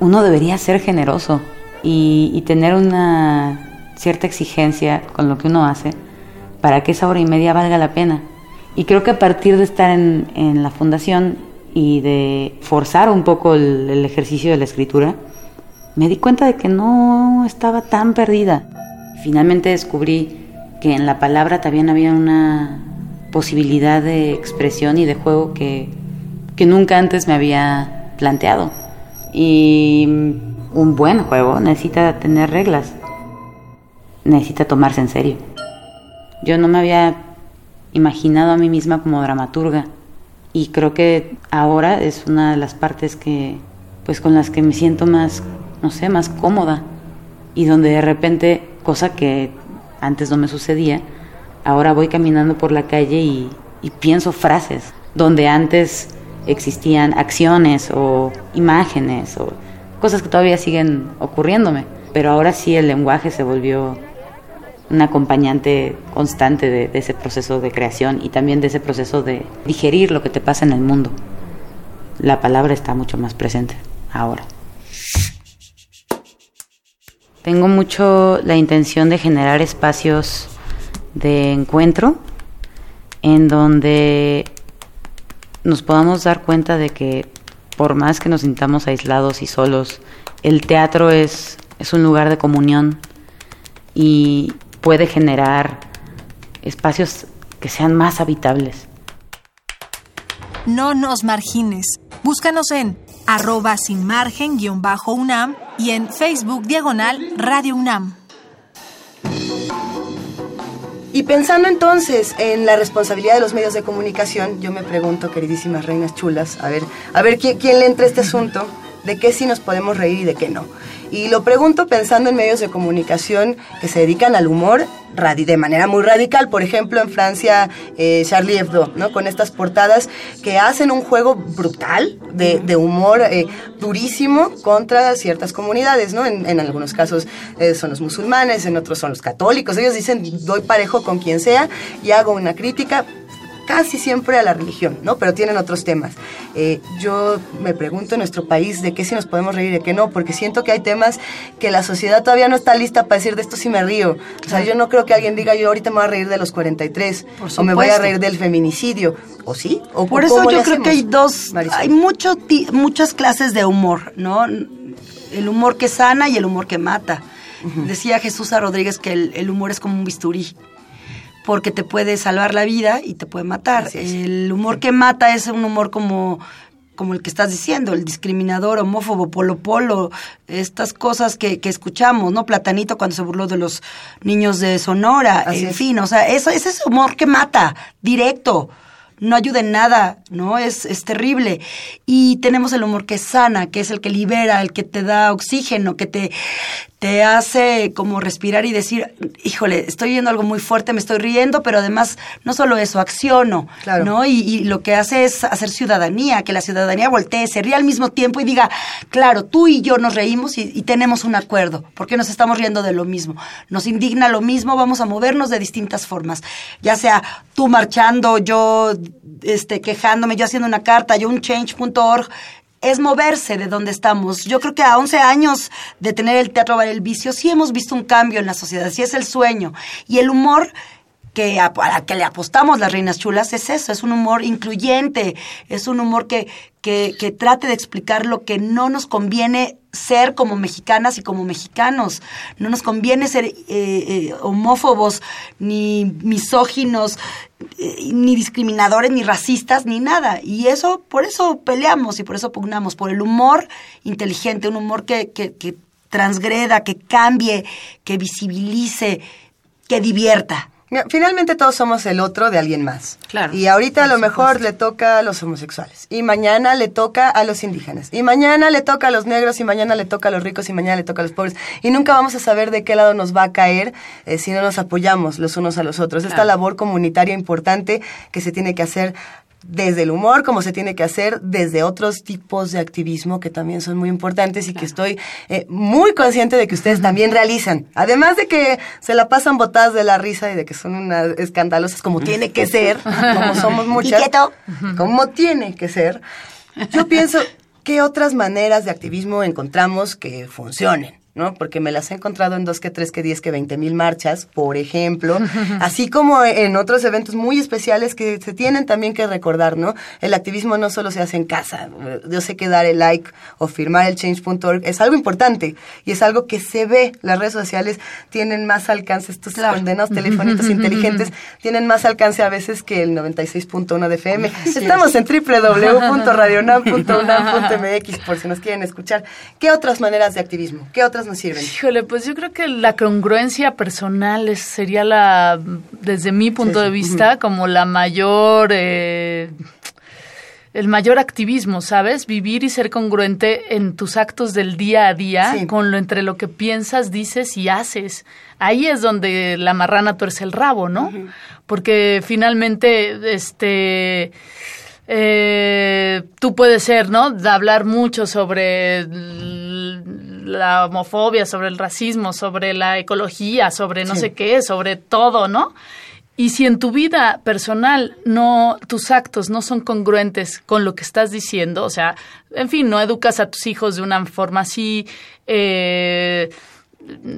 S15: uno debería ser generoso y, tener una cierta exigencia con lo que uno hace para que esa hora y media valga la pena. Y creo que a partir de estar en, en la fundación y de forzar un poco el, ejercicio de la escritura, me di cuenta de que no estaba tan perdida. Finalmente descubrí que en la palabra también había una posibilidad de expresión y de juego que, que nunca antes me había planteado. Y un buen juego necesita tener reglas, necesita tomarse en serio. Yo no me había imaginado a mí misma como dramaturga y creo que ahora es una de las partes que pues con las que me siento más no sé más cómoda y donde de repente cosa que antes no me sucedía ahora voy caminando por la calle y, pienso frases donde antes existían acciones o imágenes o cosas que todavía siguen ocurriéndome pero ahora sí el lenguaje se volvió un acompañante constante de, ese proceso de creación y también de ese proceso de digerir lo que te pasa en el mundo. La palabra está mucho más presente ahora. Tengo mucho la intención de generar espacios de encuentro en donde nos podamos dar cuenta de que por más que nos sintamos aislados y solos, el teatro es, es un lugar de comunión y, puede generar espacios que sean más habitables.
S1: No nos margines. Búscanos en arroba sin margen guion bajo UNAM y en Facebook diagonal Radio UNAM.
S2: Y pensando entonces en la responsabilidad de los medios de comunicación, yo me pregunto, queridísimas reinas chulas, a ver, a ver quién, quién le entra este asunto, de qué sí nos podemos reír y de qué no. Y lo pregunto pensando en medios de comunicación que se dedican al humor de manera muy radical. Por ejemplo, en Francia, eh, Charlie Hebdo, ¿no? Con estas portadas que hacen un juego brutal de, humor eh, durísimo contra ciertas comunidades, ¿no? En, en algunos casos eh, son los musulmanes, en otros son los católicos. Ellos dicen, doy parejo con quien sea y hago una crítica casi siempre a la religión, ¿no? Pero tienen otros temas. Eh, yo me pregunto en nuestro país de qué sí nos podemos reír y de qué no, porque siento que hay temas que la sociedad todavía no está lista para decir de esto sí me río. O sea, yo no creo que alguien diga yo ahorita me voy a reír de los 43 o me voy a reír del feminicidio. ¿O sí? ¿O
S8: Por eso yo creo que hay dos, Marisol? hay mucho, muchas clases de humor, ¿no? El humor que sana y el humor que mata. Uh -huh. Decía Jesús a Rodríguez que el, el humor es como un bisturí porque te puede salvar la vida y te puede matar. El humor que mata es un humor como como el que estás diciendo, el discriminador, homófobo, polo polo, estas cosas que, que escuchamos, ¿no? Platanito cuando se burló de los niños de Sonora, Así en es. fin, o sea, eso, ese es humor que mata, directo no ayuda en nada, ¿no? Es, es terrible. Y tenemos el humor que sana, que es el que libera, el que te da oxígeno, que te, te hace como respirar y decir, híjole, estoy viendo algo muy fuerte, me estoy riendo, pero además no solo eso, acciono, claro. ¿no? Y, y, lo que hace es hacer ciudadanía, que la ciudadanía voltee, se ríe al mismo tiempo y diga, claro, tú y yo nos reímos y, y tenemos un acuerdo, porque nos estamos riendo de lo mismo. Nos indigna lo mismo, vamos a movernos de distintas formas, ya sea tú marchando, yo este, quejándome, yo haciendo una carta, yo un change.org, es moverse de donde estamos. Yo creo que a 11 años de tener el Teatro Bar el Vicio, sí hemos visto un cambio en la sociedad, sí es el sueño. Y el humor que a, la que le apostamos las reinas chulas es eso, es un humor incluyente, es un humor que, que, que trate de explicar lo que no nos conviene ser como mexicanas y como mexicanos. No nos conviene ser eh, eh, homófobos, ni misóginos, eh, ni discriminadores, ni racistas, ni nada. Y eso, por eso peleamos y por eso pugnamos, por el humor inteligente, un humor que, que, que transgreda, que cambie, que visibilice, que divierta.
S2: Finalmente todos somos el otro de alguien más.
S6: Claro.
S2: Y ahorita a lo mejor le toca a los homosexuales. Y mañana le toca a los indígenas. Y mañana le toca a los negros. Y mañana le toca a los ricos. Y mañana le toca a los pobres. Y nunca vamos a saber de qué lado nos va a caer eh, si no nos apoyamos los unos a los otros. Esta labor comunitaria importante que se tiene que hacer desde el humor, como se tiene que hacer desde otros tipos de activismo que también son muy importantes y que estoy eh, muy consciente de que ustedes también realizan. Además de que se la pasan botadas de la risa y de que son unas escandalosas como tiene que ser, como somos muchas,
S9: Quiqueto.
S2: como tiene que ser. Yo pienso, ¿qué otras maneras de activismo encontramos que funcionen? ¿No? Porque me las he encontrado en dos, que tres, que diez, que veinte mil marchas, por ejemplo, así como en otros eventos muy especiales que se tienen también que recordar, ¿no? El activismo no solo se hace en casa. Yo sé que dar el like o firmar el change.org es algo importante y es algo que se ve. Las redes sociales tienen más alcance, estos condenados telefonitos inteligentes tienen más alcance a veces que el 96.1 de FM. Estamos en www.radionam.unam.mx por si nos quieren escuchar. ¿Qué otras maneras de activismo? ¿Qué otras nos sirven?
S7: Híjole, pues yo creo que la congruencia personal es- sería la, desde mi punto
S2: Sí,
S7: de
S2: sí.
S7: vista, como la mayor, eh, el mayor activismo, ¿sabes? Vivir y ser congruente en tus actos del día a día,
S2: Sí.
S7: con lo entre lo que piensas, dices y haces. Ahí es donde la marrana tuerce el rabo, ¿no? Porque finalmente, este eh, tú puedes ser, ¿no? De hablar mucho sobre la homofobia, sobre el racismo, sobre la ecología, sobre no
S2: Sí.
S7: sé qué, sobre todo, ¿no? Y si en tu vida personal no, tus actos no son congruentes con lo que estás diciendo, o sea, en fin, no educas a tus hijos de una forma así, eh,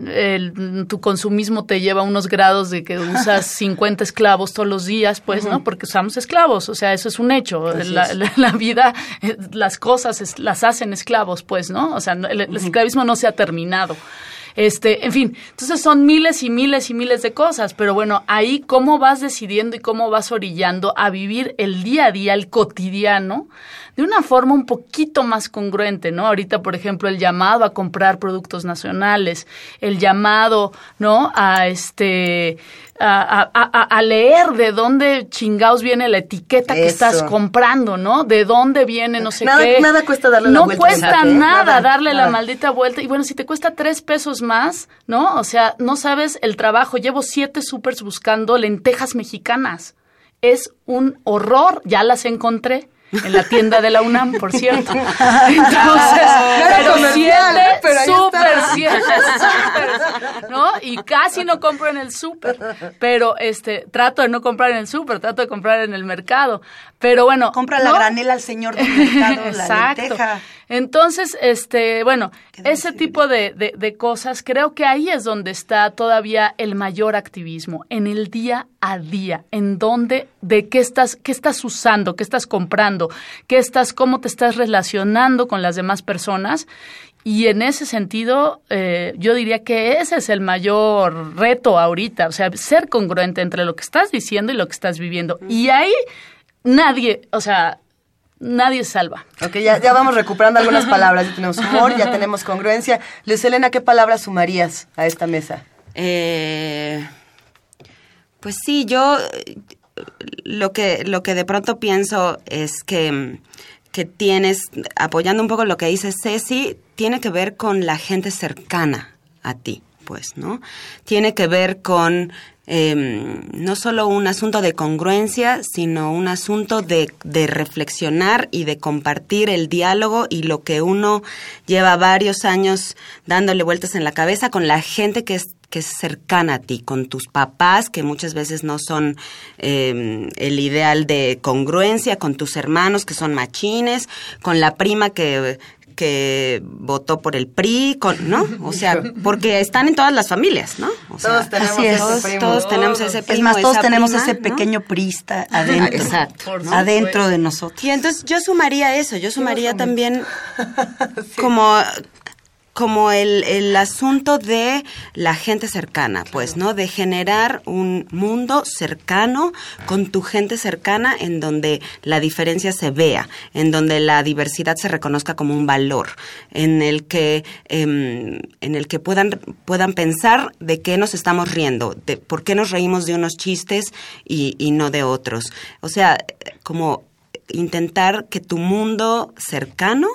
S7: el- tu consumismo te lleva a unos grados de que usas 50 esclavos todos los días, pues, ¿no? Porque usamos esclavos, o sea, eso es un hecho. La,
S2: es.
S7: la- la vida, eh, las cosas es- las hacen esclavos, pues, ¿no? O sea, el, el esclavismo no se ha terminado. Este, en fin, entonces son miles y miles y miles de cosas, pero bueno, ahí cómo vas decidiendo y cómo vas orillando a vivir el día a día, el cotidiano, de una forma un poquito más congruente, ¿no? Ahorita, por ejemplo, el llamado a comprar productos nacionales, el llamado, ¿no? A este, a, a- a- a leer de dónde chingaos viene la etiqueta que estás comprando, ¿no? De dónde viene, no sé
S2: Nada-
S7: qué.
S2: nada cuesta darle la
S7: no
S2: vuelta al
S7: cuesta nada,
S2: Nada,
S7: darle la maldita vuelta. Y bueno, si te cuesta tres pesos más, ¿no? O sea, no sabes el trabajo. Llevo siete supers buscando lentejas mexicanas. Es un horror. Ya las encontré. En la tienda de la UNAM, por cierto. Entonces,
S2: Nada
S7: pero super,
S2: está.
S7: siete supers, ¿no? Y casi no compro en el súper. Pero este, trato de no comprar en el súper, trato de comprar en el mercado. Pero bueno.
S8: Compra la granela al señor del mercado, la
S7: Exacto.
S8: lenteja.
S7: Entonces, este, bueno, ese tipo de, de- de cosas, creo que ahí es donde está todavía el mayor activismo, en el día a día, en donde, de qué estás, qué estás usando, qué estás comprando, qué estás, cómo te estás relacionando con las demás personas. Y en ese sentido, eh, yo diría que ese es el mayor reto ahorita, o sea, ser congruente entre lo que estás diciendo y lo que estás viviendo. Y ahí nadie, o sea, nadie salva.
S2: Ok, ya, ya vamos recuperando algunas palabras. Ya tenemos humor, ya tenemos congruencia. Luis Elena, ¿qué palabras sumarías a esta mesa?
S6: Eh, pues sí, yo eh, lo que, lo que de pronto pienso es que, que tienes, apoyando un poco lo que dice Ceci, tiene que ver con la gente cercana a ti, pues, ¿no? Tiene que ver con eh, no solo un asunto de congruencia, sino un asunto de, de reflexionar y de compartir el diálogo y lo que uno lleva varios años dándole vueltas en la cabeza con la gente que es que es cercana a ti, con tus papás, que muchas veces no son eh, el ideal de congruencia, con tus hermanos, que son machines, con la prima que, que votó por el PRI, con, ¿no? O sea, porque están en todas las familias, ¿no? O sea,
S2: Todos tenemos
S8: así es.
S2: ese
S6: todos,
S2: primo.
S6: todos tenemos ese primo,
S8: Es más, todos tenemos
S6: prima,
S8: ese
S6: ¿no?
S8: pequeño prista adentro.
S6: Exacto. ¿no?
S8: Adentro de nosotros.
S6: Y entonces yo sumaría eso, yo sumaría también como como el, el asunto de la gente cercana, pues, ¿no? De generar un mundo cercano con tu gente cercana en donde la diferencia se vea, en donde la diversidad se reconozca como un valor, en el que, em, en el que puedan, puedan pensar de qué nos estamos riendo, de por qué nos reímos de unos chistes y, y no de otros. O sea, como intentar que tu mundo cercano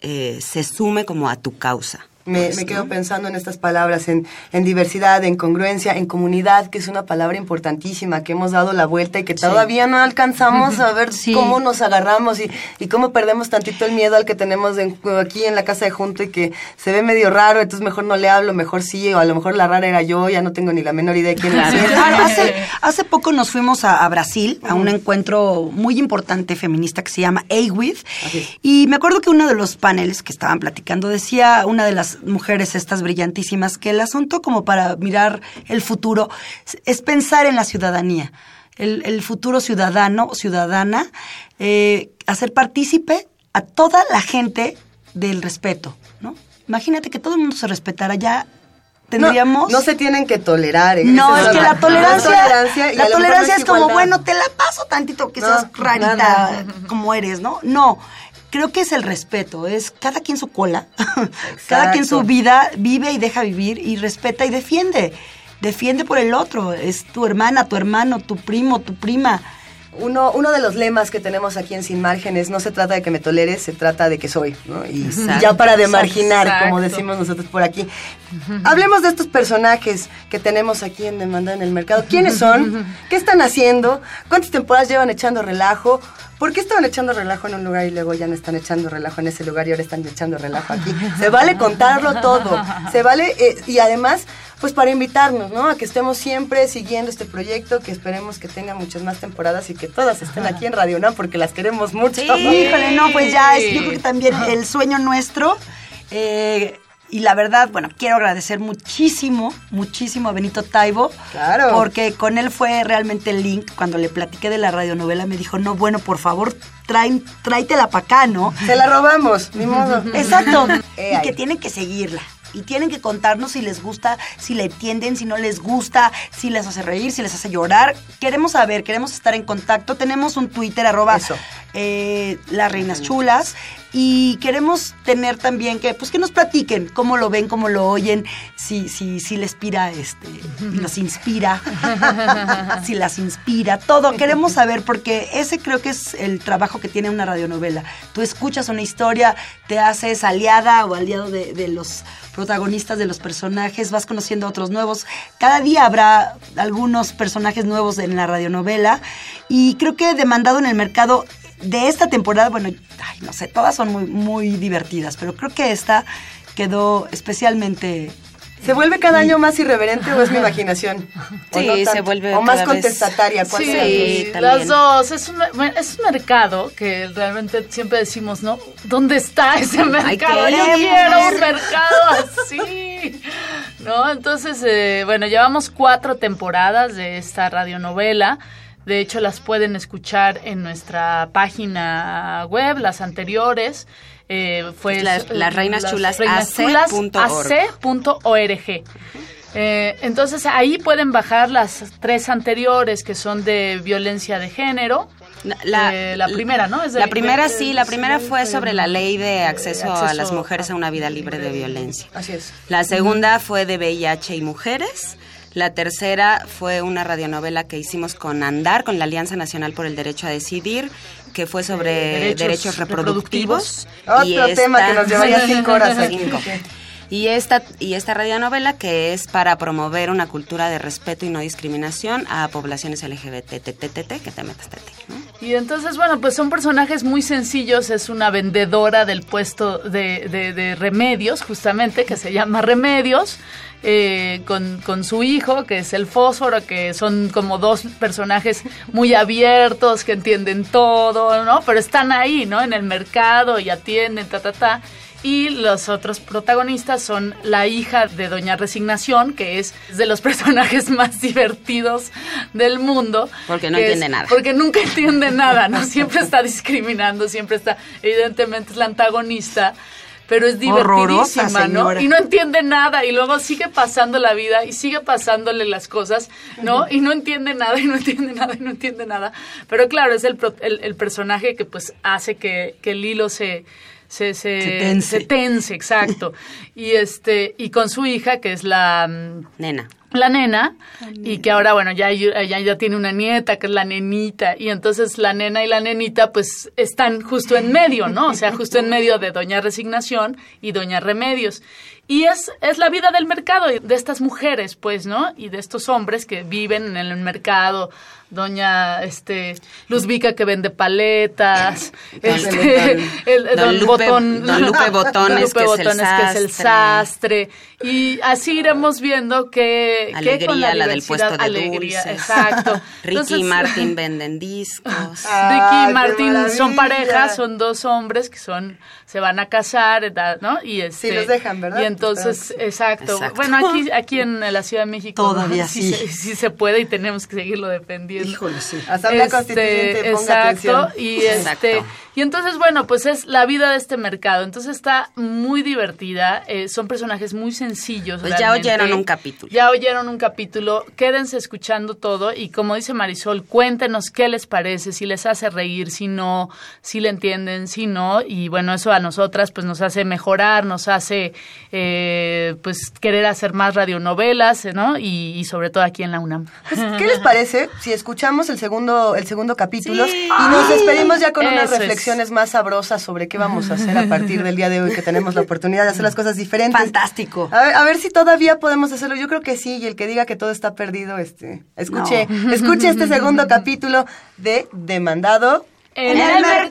S6: eh, se sume como a tu causa.
S2: Me,
S6: pues,
S2: me quedo
S6: ¿no?
S2: pensando en estas palabras, en, en diversidad, en congruencia, en comunidad, que es una palabra importantísima, que hemos dado la vuelta y que todavía no alcanzamos a ver cómo nos agarramos y, y cómo perdemos tantito el miedo al que tenemos de- aquí en la casa de junto y que se ve medio raro, entonces mejor no le hablo, mejor sí, o a lo mejor la rara era yo, ya no tengo ni la menor idea de quién es.
S8: Claro, hace, hace poco nos fuimos a, a Brasil a un encuentro muy importante feminista que se llama AWID y me acuerdo que uno de los paneles que estaban platicando decía una de las mujeres estas brillantísimas que el asunto como para mirar el futuro es- pensar en la ciudadanía, el, el futuro ciudadano, ciudadana, eh, hacer partícipe a toda la gente del respeto, ¿no? Imagínate que todo el mundo se respetara ya tendríamos
S2: No, no se tienen que tolerar. ¿eh?
S8: no, es que
S2: la-
S8: tolerancia,
S2: la tolerancia,
S8: la es como, bueno, te la paso tantito que
S2: No,
S8: seas rarita como eres, ¿no? No, creo que es el respeto, es cada quien su cola, cada quien su vida, vive y deja vivir y respeta y defiende, defiende por el otro, es tu hermana, tu hermano, tu primo, tu prima.
S2: Uno, uno de los lemas que tenemos aquí en Sin Márgenes, no se trata de que me toleres, se trata de que soy. ¿no? Y,
S8: Exacto.
S2: y ya para de marginar, como decimos nosotros por aquí. Hablemos de estos personajes que tenemos aquí en Demanda en el mercado. ¿Quiénes son? ¿Qué están haciendo? ¿Cuántas temporadas llevan echando relajo? ¿Por qué estaban echando relajo en un lugar y luego ya no están echando relajo en ese lugar y ahora están echando relajo aquí? Se vale contarlo todo. Se vale, eh, y además, pues para invitarnos, ¿no? A que estemos siempre siguiendo este proyecto, que esperemos que tenga muchas más temporadas y que todas estén aquí en Radio UNAM porque las queremos mucho.
S8: Híjole, no, pues ya es, yo creo que también el sueño nuestro. eh, y la verdad, bueno, quiero agradecer muchísimo, muchísimo a Benito Taibo.
S2: Claro.
S8: Porque con él fue realmente el link. Cuando le platiqué de la radionovela, me dijo, no, bueno, por favor, traen, tráetela para acá, ¿no?
S2: Se la robamos, ni modo.
S8: Exacto.
S2: Eh,
S8: y
S2: ay.
S8: que tienen que seguirla. Y tienen que contarnos si les gusta, si la entienden, si no les gusta, si les hace reír, si les hace llorar. Queremos saber, queremos estar en contacto. Tenemos un Twitter, arroba eh, las reinas chulas. Y queremos tener también que, pues que nos platiquen cómo lo ven, cómo lo oyen, si, si, si les inspira, este, nos inspira, si las inspira, todo. Queremos saber porque ese creo que es el trabajo que tiene una radionovela. Tú escuchas una historia, te haces aliada o aliado de, de los protagonistas, de los personajes, vas conociendo a otros nuevos. Cada día habrá algunos personajes nuevos en la radionovela y creo que demandado en el mercado de esta temporada, bueno, ay, no sé, todas son muy, muy divertidas, pero creo que esta quedó especialmente...
S2: ¿Se vuelve cada año más irreverente o es mi imaginación? ¿O
S6: Sí,
S2: no
S6: se vuelve
S2: O más contestataria. ¿cuál
S7: Sí,
S2: será?
S7: las dos. Es un, es un mercado que realmente siempre decimos, ¿no? ¿Dónde está ese mercado? Yo
S8: queremos.
S7: quiero un mercado así. ¿No? Entonces, eh, bueno, llevamos cuatro temporadas de esta radionovela. De hecho, las pueden escuchar en nuestra página web, las anteriores. Eh, fue
S6: La- las reinas chulas org.
S7: ac.org. Eh, entonces ahí pueden bajar las tres anteriores que son de violencia de género.
S6: La,
S7: Eh, la primera, ¿no? Es de-
S6: la primera
S7: de-
S6: sí, la primera fue sobre la ley de acceso, a
S7: acceso
S6: las mujeres a una vida libre de violencia.
S2: Así es.
S6: La segunda fue de VIH y mujeres. La tercera fue una radionovela que hicimos con Andar, con la Alianza Nacional por el Derecho a Decidir, que fue sobre
S7: Derechos
S6: derechos, reproductivos.
S2: Otro tema que nos llevaría cinco horas aquí.
S6: Y esta, y esta radionovela que es para promover una cultura de respeto y no discriminación a poblaciones LGBT, que te metas tete, ¿no?
S7: Y entonces, bueno, pues son personajes muy sencillos. Es una vendedora del puesto de, de- de remedios, justamente, que se llama Remedios, eh, con, con su hijo, que es el fósforo, que son como dos personajes muy abiertos, que entienden todo, ¿no? Pero están ahí, ¿no? En el mercado y atienden, ta, ta, ta. Y los otros protagonistas son la hija de Doña Resignación, que es de los personajes más divertidos del mundo.
S6: Porque no entiende nada.
S7: Porque nunca entiende nada, ¿no? Siempre está discriminando, siempre está, evidentemente es la antagonista, pero es divertidísima, ¿no? Y no entiende nada y luego sigue pasando la vida y sigue pasándole las cosas, ¿no? Y no entiende nada y no entiende nada y no entiende nada. Pero claro, es el, pro- el, el personaje que pues hace que, que el hilo se... Se, se,
S8: Se tense.
S7: se tense, exacto. y este, y con su hija, que es la mm,
S6: Nena.
S7: la nena y que ahora bueno ya, ya ya tiene una nieta que es la nenita y entonces la nena y la nenita pues están justo en medio no o sea justo en medio de doña resignación y doña remedios y es es la vida del mercado de estas mujeres pues no y de estos hombres que viven en el mercado doña este Luzvica que vende paletas este el, el
S6: Don
S7: don,
S6: Lupe-
S7: Botón
S6: Don Lupe Botones,
S7: Lupe
S6: que es el
S7: Botones, que es el sastre y así iremos viendo que que con
S6: Alegría, la, del puesto de
S7: alegría,
S6: dulces.
S7: exacto.
S6: Ricky
S7: Entonces-
S6: y Martin venden discos.
S7: Ricky y Martín son parejas, son dos hombres que son se van a casar. ¿no? Y este,
S2: los dejan, ¿verdad?
S7: Y entonces, exacto.
S6: Exacto.
S7: Bueno, aquí aquí en la Ciudad de México
S8: Todavía
S7: sí,
S8: sí.
S7: se, sí se puede y tenemos que seguirlo defendiendo.
S8: Híjole, sí.
S2: Asamblea Constituyente, ponga
S7: exacto,
S2: atención.
S7: y este
S6: Exacto.
S7: Y entonces bueno, pues es la vida de este mercado. Entonces está muy divertida, eh, son personajes muy sencillos.
S6: Pues ya oyeron un capítulo.
S7: Ya oyeron un capítulo, quédense escuchando todo y como dice Marisol, cuéntenos qué les parece, si les hace reír, si no, si le entienden, si no, y bueno, eso a nosotras pues nos hace mejorar, nos hace eh, pues querer hacer más radionovelas, eh, ¿no? Y, y sobre todo aquí en la UNAM.
S2: Pues, ¿Qué les parece si escuchamos el segundo, el segundo capítulo y nos despedimos ya con
S7: Eso es.
S2: Reflexiones más sabrosas sobre qué vamos a hacer a partir del día de hoy que tenemos la oportunidad de hacer las cosas diferentes?
S8: Fantástico.
S2: A ver, a ver si todavía podemos hacerlo. Yo creo que sí, y el que diga que todo está perdido, este, escuche, escuche este segundo capítulo de Demandado.
S7: ¡En
S2: el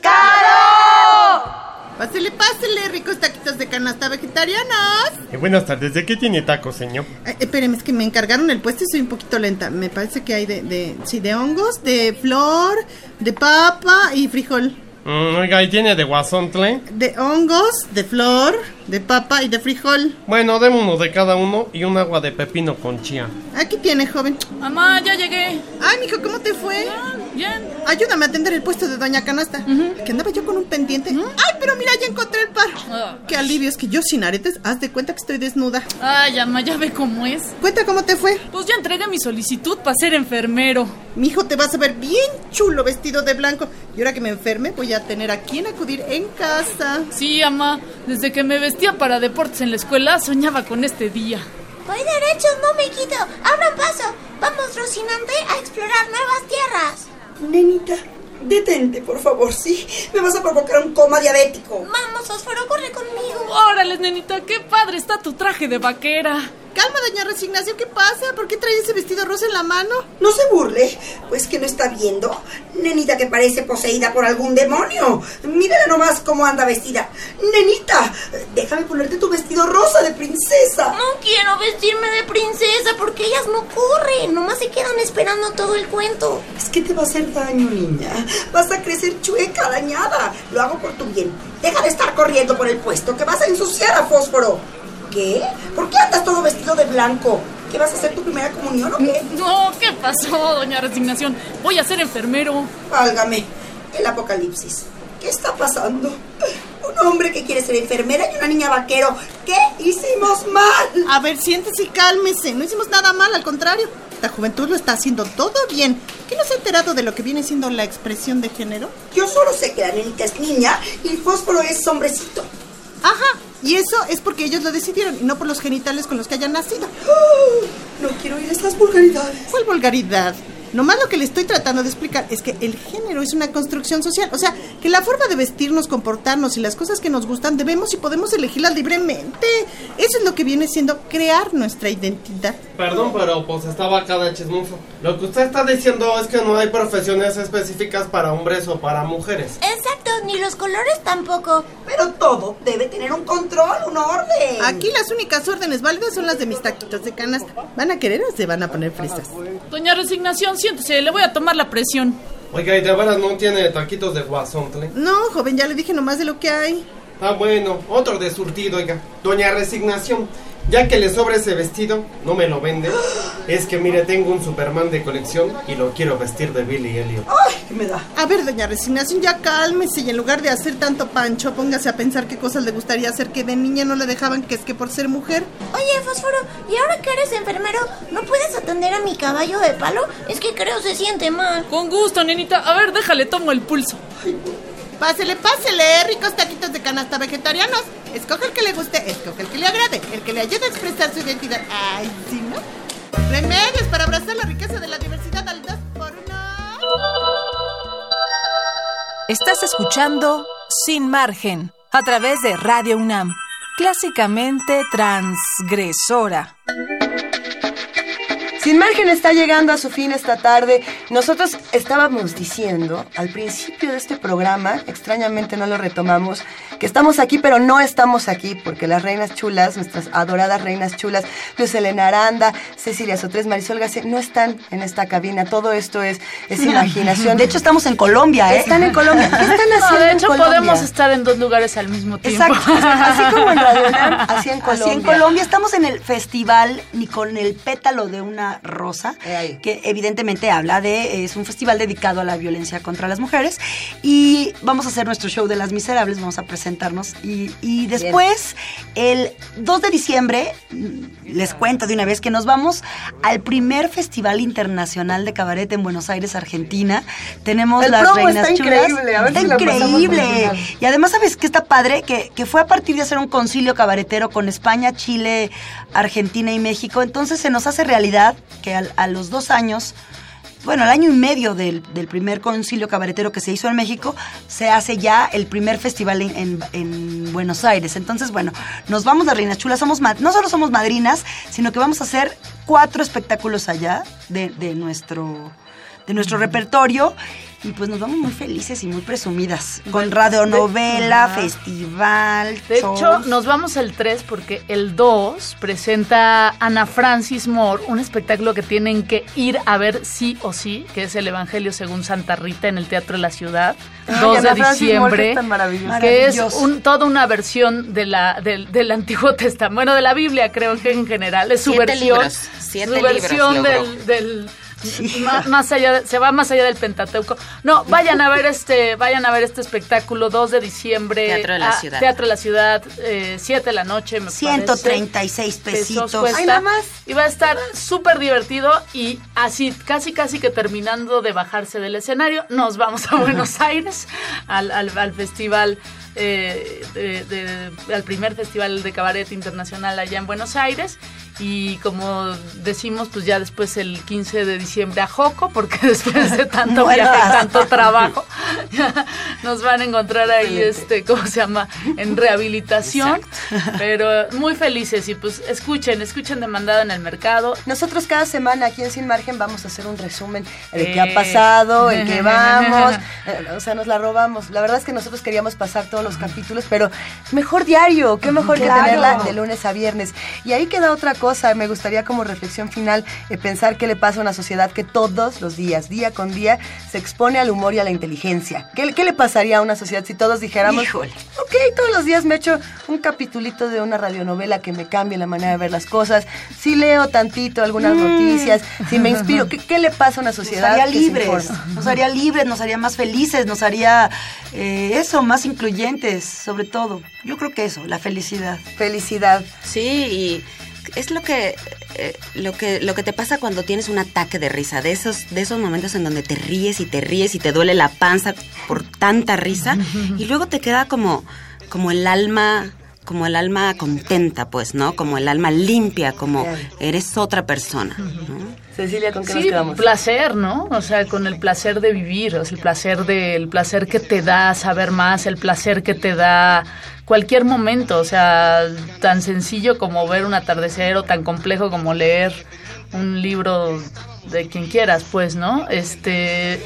S11: Pásele, pásele, ricos taquitos de canasta vegetarianos.
S13: Eh, buenas tardes, ¿de qué tiene tacos, señor?
S11: Eh, espéreme, es que me encargaron el puesto y soy un poquito lenta. Me parece que hay de, de, sí, de hongos, de flor, de papa y frijol.
S13: Mm, oiga, ¿y tiene de guasontle?
S11: De hongos, de flor, de papa y de frijol.
S13: Bueno, deme uno de cada uno y un agua de pepino con chía.
S11: Aquí tiene, joven.
S7: Mamá, ya llegué.
S11: Ay, mijo, ¿cómo te fue?
S7: Bien.
S11: Ayúdame a atender el puesto de Doña Canasta. Que andaba yo con un pendiente. Ay, pero mira, ya encontré el par.
S7: Ah.
S11: Qué alivio, es que yo sin aretes, haz de cuenta que estoy desnuda.
S7: Ay, mamá, ya ve cómo es.
S11: Cuenta cómo te fue.
S7: Pues ya entregué mi solicitud para ser enfermero.
S11: Mijo, te vas a ver bien chulo vestido de blanco. Y ahora que me enferme, voy a tener a quien acudir en casa.
S7: Sí, mamá, desde que me vestía para deportes en la escuela soñaba con este día.
S10: Voy derecho, no me quito. Abran paso. Vamos, Rocinante, a explorar nuevas tierras.
S12: Nenita, detente, por favor, sí. Me vas a provocar un coma diabético.
S10: Vamos, Fósforo, corre conmigo.
S7: Órale, nenita, qué padre está tu traje de vaquera.
S11: Calma, Doña Resignación, ¿qué pasa? ¿Por qué trae ese vestido rosa en la mano?
S12: No se burle, pues que no está viendo. Nenita que parece poseída por algún demonio. Mírala nomás cómo anda vestida. Nenita, déjame ponerte tu vestido rosa de princesa.
S10: No quiero vestirme de princesa porque ellas no corren. Nomás se quedan esperando todo el cuento.
S12: Es que te va a hacer daño, niña. Vas a crecer chueca, dañada. Lo hago por tu bien. Deja de estar corriendo por el puesto, que vas a ensuciar a fósforo. ¿Qué? ¿Por qué andas todo vestido de blanco? ¿Qué vas a hacer tu primera comunión o qué?
S7: No, ¿qué pasó, doña Resignación? Voy a ser enfermero.
S12: Válgame, el apocalipsis. ¿Qué está pasando? Un hombre que quiere ser enfermera y una niña vaquero. ¿Qué hicimos mal?
S11: A ver, siéntese y cálmese. No hicimos nada mal, al contrario. La juventud lo está haciendo todo bien. ¿Qué no se ha enterado de lo que viene siendo la expresión de género?
S12: Yo solo sé que la nenita es niña y el fósforo es hombrecito.
S11: Ajá. Y eso es porque ellos lo decidieron y no por los genitales con los que hayan nacido.
S12: No quiero oír estas vulgaridades.
S11: ¿Cuál vulgaridad? Nomás lo que le estoy tratando de explicar es que el género es una construcción social. O sea, que la forma de vestirnos, comportarnos y las cosas que nos gustan debemos y podemos elegirlas libremente. Eso es lo que viene siendo crear nuestra identidad.
S13: Perdón, pero pues estaba acá de chismoso. Lo que usted está diciendo es que no hay profesiones específicas para hombres o para mujeres.
S10: Exacto, ni los colores tampoco.
S12: Pero todo debe tener un control, un orden.
S11: Aquí las únicas órdenes válidas son las de mis taquitos de canasta. ¿Van a querer o se van a poner fresas?
S7: Doña Resignación, siéntese, le voy a tomar la presión.
S13: Oiga, ¿y de veras no tiene taquitos de guasontle?
S11: No, joven, ya le dije nomás de lo que hay.
S13: Ah, bueno, otro de surtido, oiga. Doña Resignación, ya que le sobra ese vestido, ¿no me lo vende? Es que mire, tengo un Superman de colección y lo quiero vestir de Billy Elliot.
S11: ¡Ay, qué me da! A ver, doña Resignación, ya cálmese y en lugar de hacer tanto pancho, póngase a pensar qué cosas le gustaría hacer que de niña no le dejaban que es que por ser mujer.
S10: Oye, Fósforo, ¿y ahora que eres enfermero, no puedes atender a mi caballo de palo? Es que creo se siente mal.
S7: Con gusto, nenita. A ver, déjale, tomo el pulso.
S11: Pásele, pásele, ricos taquitos de canasta vegetarianos. Escoge el que le guste, escoge el que le agrade, el que le ayude a expresar su identidad. Ay, sí, ¿no? Remedios para abrazar la riqueza de la diversidad al 2 por 1
S1: Estás escuchando Sin Margen a través de Radio UNAM, clásicamente transgresora.
S2: Sin margen está llegando a su fin esta tarde. Nosotros estábamos diciendo al principio de este programa, extrañamente no lo retomamos, que estamos aquí, pero no estamos aquí, porque las reinas chulas, nuestras adoradas reinas chulas, Luz Elena Aranda, Cecilia Sotres, Marisol García, no están en esta cabina. Todo esto es, es imaginación.
S8: De hecho, estamos en Colombia, ¿eh?
S2: Están en Colombia. ¿Qué están haciendo
S7: No, de
S2: en
S7: hecho,
S2: Colombia?
S7: podemos estar en dos lugares al mismo tiempo.
S8: Exacto.
S2: Así como en Radio así en Colombia.
S8: Así en Colombia estamos en el festival ni con el pétalo de una rosa, que evidentemente habla de, es un festival dedicado a la violencia contra las mujeres. Y vamos a hacer nuestro show de las miserables, vamos a presentarnos y, y después el 2 de diciembre mm, les cuento de una vez que nos vamos al primer festival internacional de cabaret en Buenos Aires, Argentina. Tenemos
S2: El
S8: las
S2: promo
S8: reinas
S2: está
S8: chulas.
S2: increíble, a ver
S8: Está
S2: si
S8: increíble. Y además, ¿sabes qué está padre? Que, que fue a partir de hacer un concilio cabaretero con España, Chile, Argentina y México. Entonces se nos hace realidad que a, los dos años, bueno, al año y medio del, del primer concilio cabaretero que se hizo en México, se hace ya el primer festival en, en- en Buenos Aires. Entonces, bueno, nos vamos de Reinas Chulas. Somos no solo somos madrinas, sino que vamos a hacer cuatro espectáculos allá de, de nuestro de nuestro repertorio y pues nos vamos muy felices y muy presumidas con radionovela, festival.
S7: De
S8: shows.
S7: hecho, nos vamos el 3 porque el 2 presenta Ana Francis Moore, un espectáculo que tienen que ir a ver sí o sí, que es el Evangelio según Santa Rita en el Teatro de la Ciudad,
S2: Ay,
S7: 2 de
S2: Francis Moore, que
S7: diciembre,
S2: es tan maravillosa.
S7: que es
S2: Maravilloso.
S7: un, toda una versión de la, del, del Antiguo Testamento, bueno, de la Biblia creo que en general, es su
S6: Siete
S7: versión,
S6: libros, siete
S7: su
S6: libros
S7: versión
S6: logró.
S7: del... del más allá de- se va más allá del Pentateuco. No, vayan a ver este, vayan a ver este espectáculo 2 de diciembre.
S6: Teatro de la
S7: ah,
S6: Ciudad.
S7: Teatro de la Ciudad, 7 de la noche, me
S8: 136
S7: parece.
S8: pesitos.
S7: cuesta.
S8: Ay, nada
S2: más.
S7: Y va a estar súper divertido y así, casi casi que terminando de bajarse del escenario, nos vamos a Buenos Aires al, al- al festival. eh, de- de- al primer festival de cabaret internacional allá en Buenos Aires y como decimos pues ya después el 15 de diciembre a Joco porque después de tanto viaje tanto trabajo ya nos van a encontrar ahí este cómo se llama en rehabilitación pero muy felices y pues escuchen escuchen demandada en el mercado
S2: Nosotros cada semana aquí en Sin Margen vamos a hacer un resumen de qué
S7: Eh.
S2: ha pasado, en qué vamos. eh, O sea, nos la robamos. La verdad es que nosotros queríamos pasar todos los capítulos, pero mejor diario, qué mejor
S8: Claro.
S2: que tenerla de lunes a viernes. Y ahí queda otra cosa, me gustaría como reflexión final eh, pensar qué le pasa a una sociedad que todos los días, día con día, se expone al humor y a la inteligencia. ¿Qué, qué le pasaría a una sociedad si todos dijéramos,
S8: Híjole.
S2: ok, todos los días me echo un capitulito de una radionovela que me cambie la manera de ver las cosas, si leo tantito algunas noticias, si me inspiro, ¿qué, qué le pasa a una
S8: Nos
S2: sociedad
S8: haría
S2: que se
S8: libres,
S2: informa?
S8: nos haría libres, nos haría más felices, nos haría eh, eso, más incluyentes, sobre todo. Yo creo que eso, la felicidad.
S2: Felicidad.
S6: Sí, y es lo que eh, lo que lo que te pasa cuando tienes un ataque de risa, de esos de esos momentos en donde te ríes y te ríes y te duele la panza por tanta risa y luego te queda como como el alma como el alma contenta, pues, ¿no? Como el alma limpia, como eres otra persona. ¿no?
S2: Cecilia, ¿con qué nos
S7: Sí,
S2: quedamos?
S7: placer, ¿no? O sea, con el placer de vivir, o sea, el placer de, el placer que te da saber más, el placer que te da cualquier momento, o sea, tan sencillo como ver un atardecer o tan complejo como leer un libro de quien quieras, pues, ¿no? Este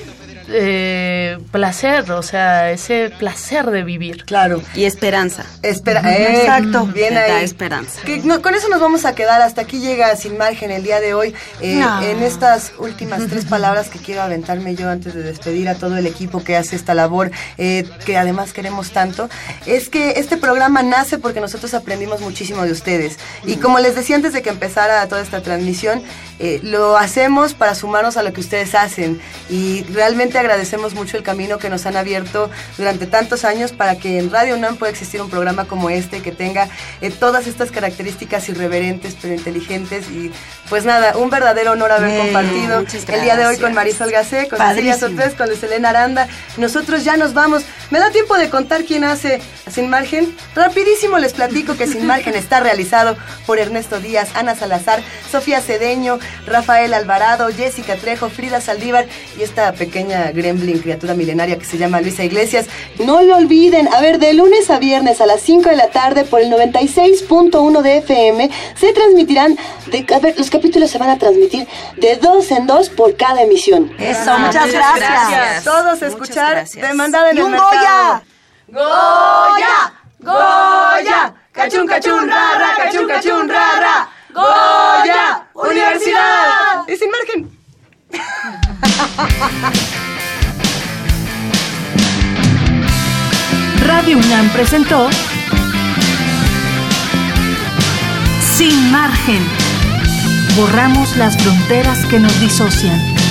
S7: eh, placer, o sea, ese placer de vivir.
S2: Claro.
S6: Y esperanza.
S2: Espera, eh,
S8: Exacto.
S2: Bien
S6: da esperanza.
S2: Que no- con eso nos vamos a quedar. Hasta aquí llega Sin Margen el día de hoy. Eh,
S8: No.
S2: En estas últimas tres palabras que quiero aventarme yo antes de despedir a todo el equipo que hace esta labor, eh, que además queremos tanto, es que este programa nace porque nosotros aprendimos muchísimo de ustedes. Y como les decía antes de que empezara toda esta transmisión, eh, lo hacemos para sumarnos a lo que ustedes hacen y realmente agradecemos mucho el camino que nos han abierto durante tantos años para que en Radio UNAM pueda existir un programa como este que tenga eh, todas estas características irreverentes pero inteligentes y pues nada, un verdadero honor haber
S8: Bien,
S2: compartido el día de hoy con Marisol Gacé, con Cecilia. Sotés, con Luis Elena Aranda. Nosotros ya nos vamos. ¿Me da tiempo de contar quién hace Sin Margen? Rapidísimo les platico que Sin Margen está realizado por Ernesto Díaz, Ana Salazar, Sofía Cedeño, Rafael Alvarado, Jessica Trejo, Frida Saldívar y esta pequeña gremlin, criatura milenaria que se llama Luisa Iglesias. No lo olviden, a ver, de lunes a viernes a las 5 de la tarde por el 96.1 de FM se transmitirán, de, a ver, los capítulos se van a transmitir de dos en dos por cada emisión.
S8: Eso, muchas gracias.
S2: Todos escuchar
S6: gracias.
S2: demandada en el mercado.
S8: Goya.
S2: ¡Goya! ¡Goya! ¡Cachun, cachun, ra, ra! ¡Cachun, cachun, ra, ra! ¡Goya! ¡Universidad! ¡Y sin margen!
S1: Radio UNAM presentó Sin margen. Borramos las fronteras que nos disocian.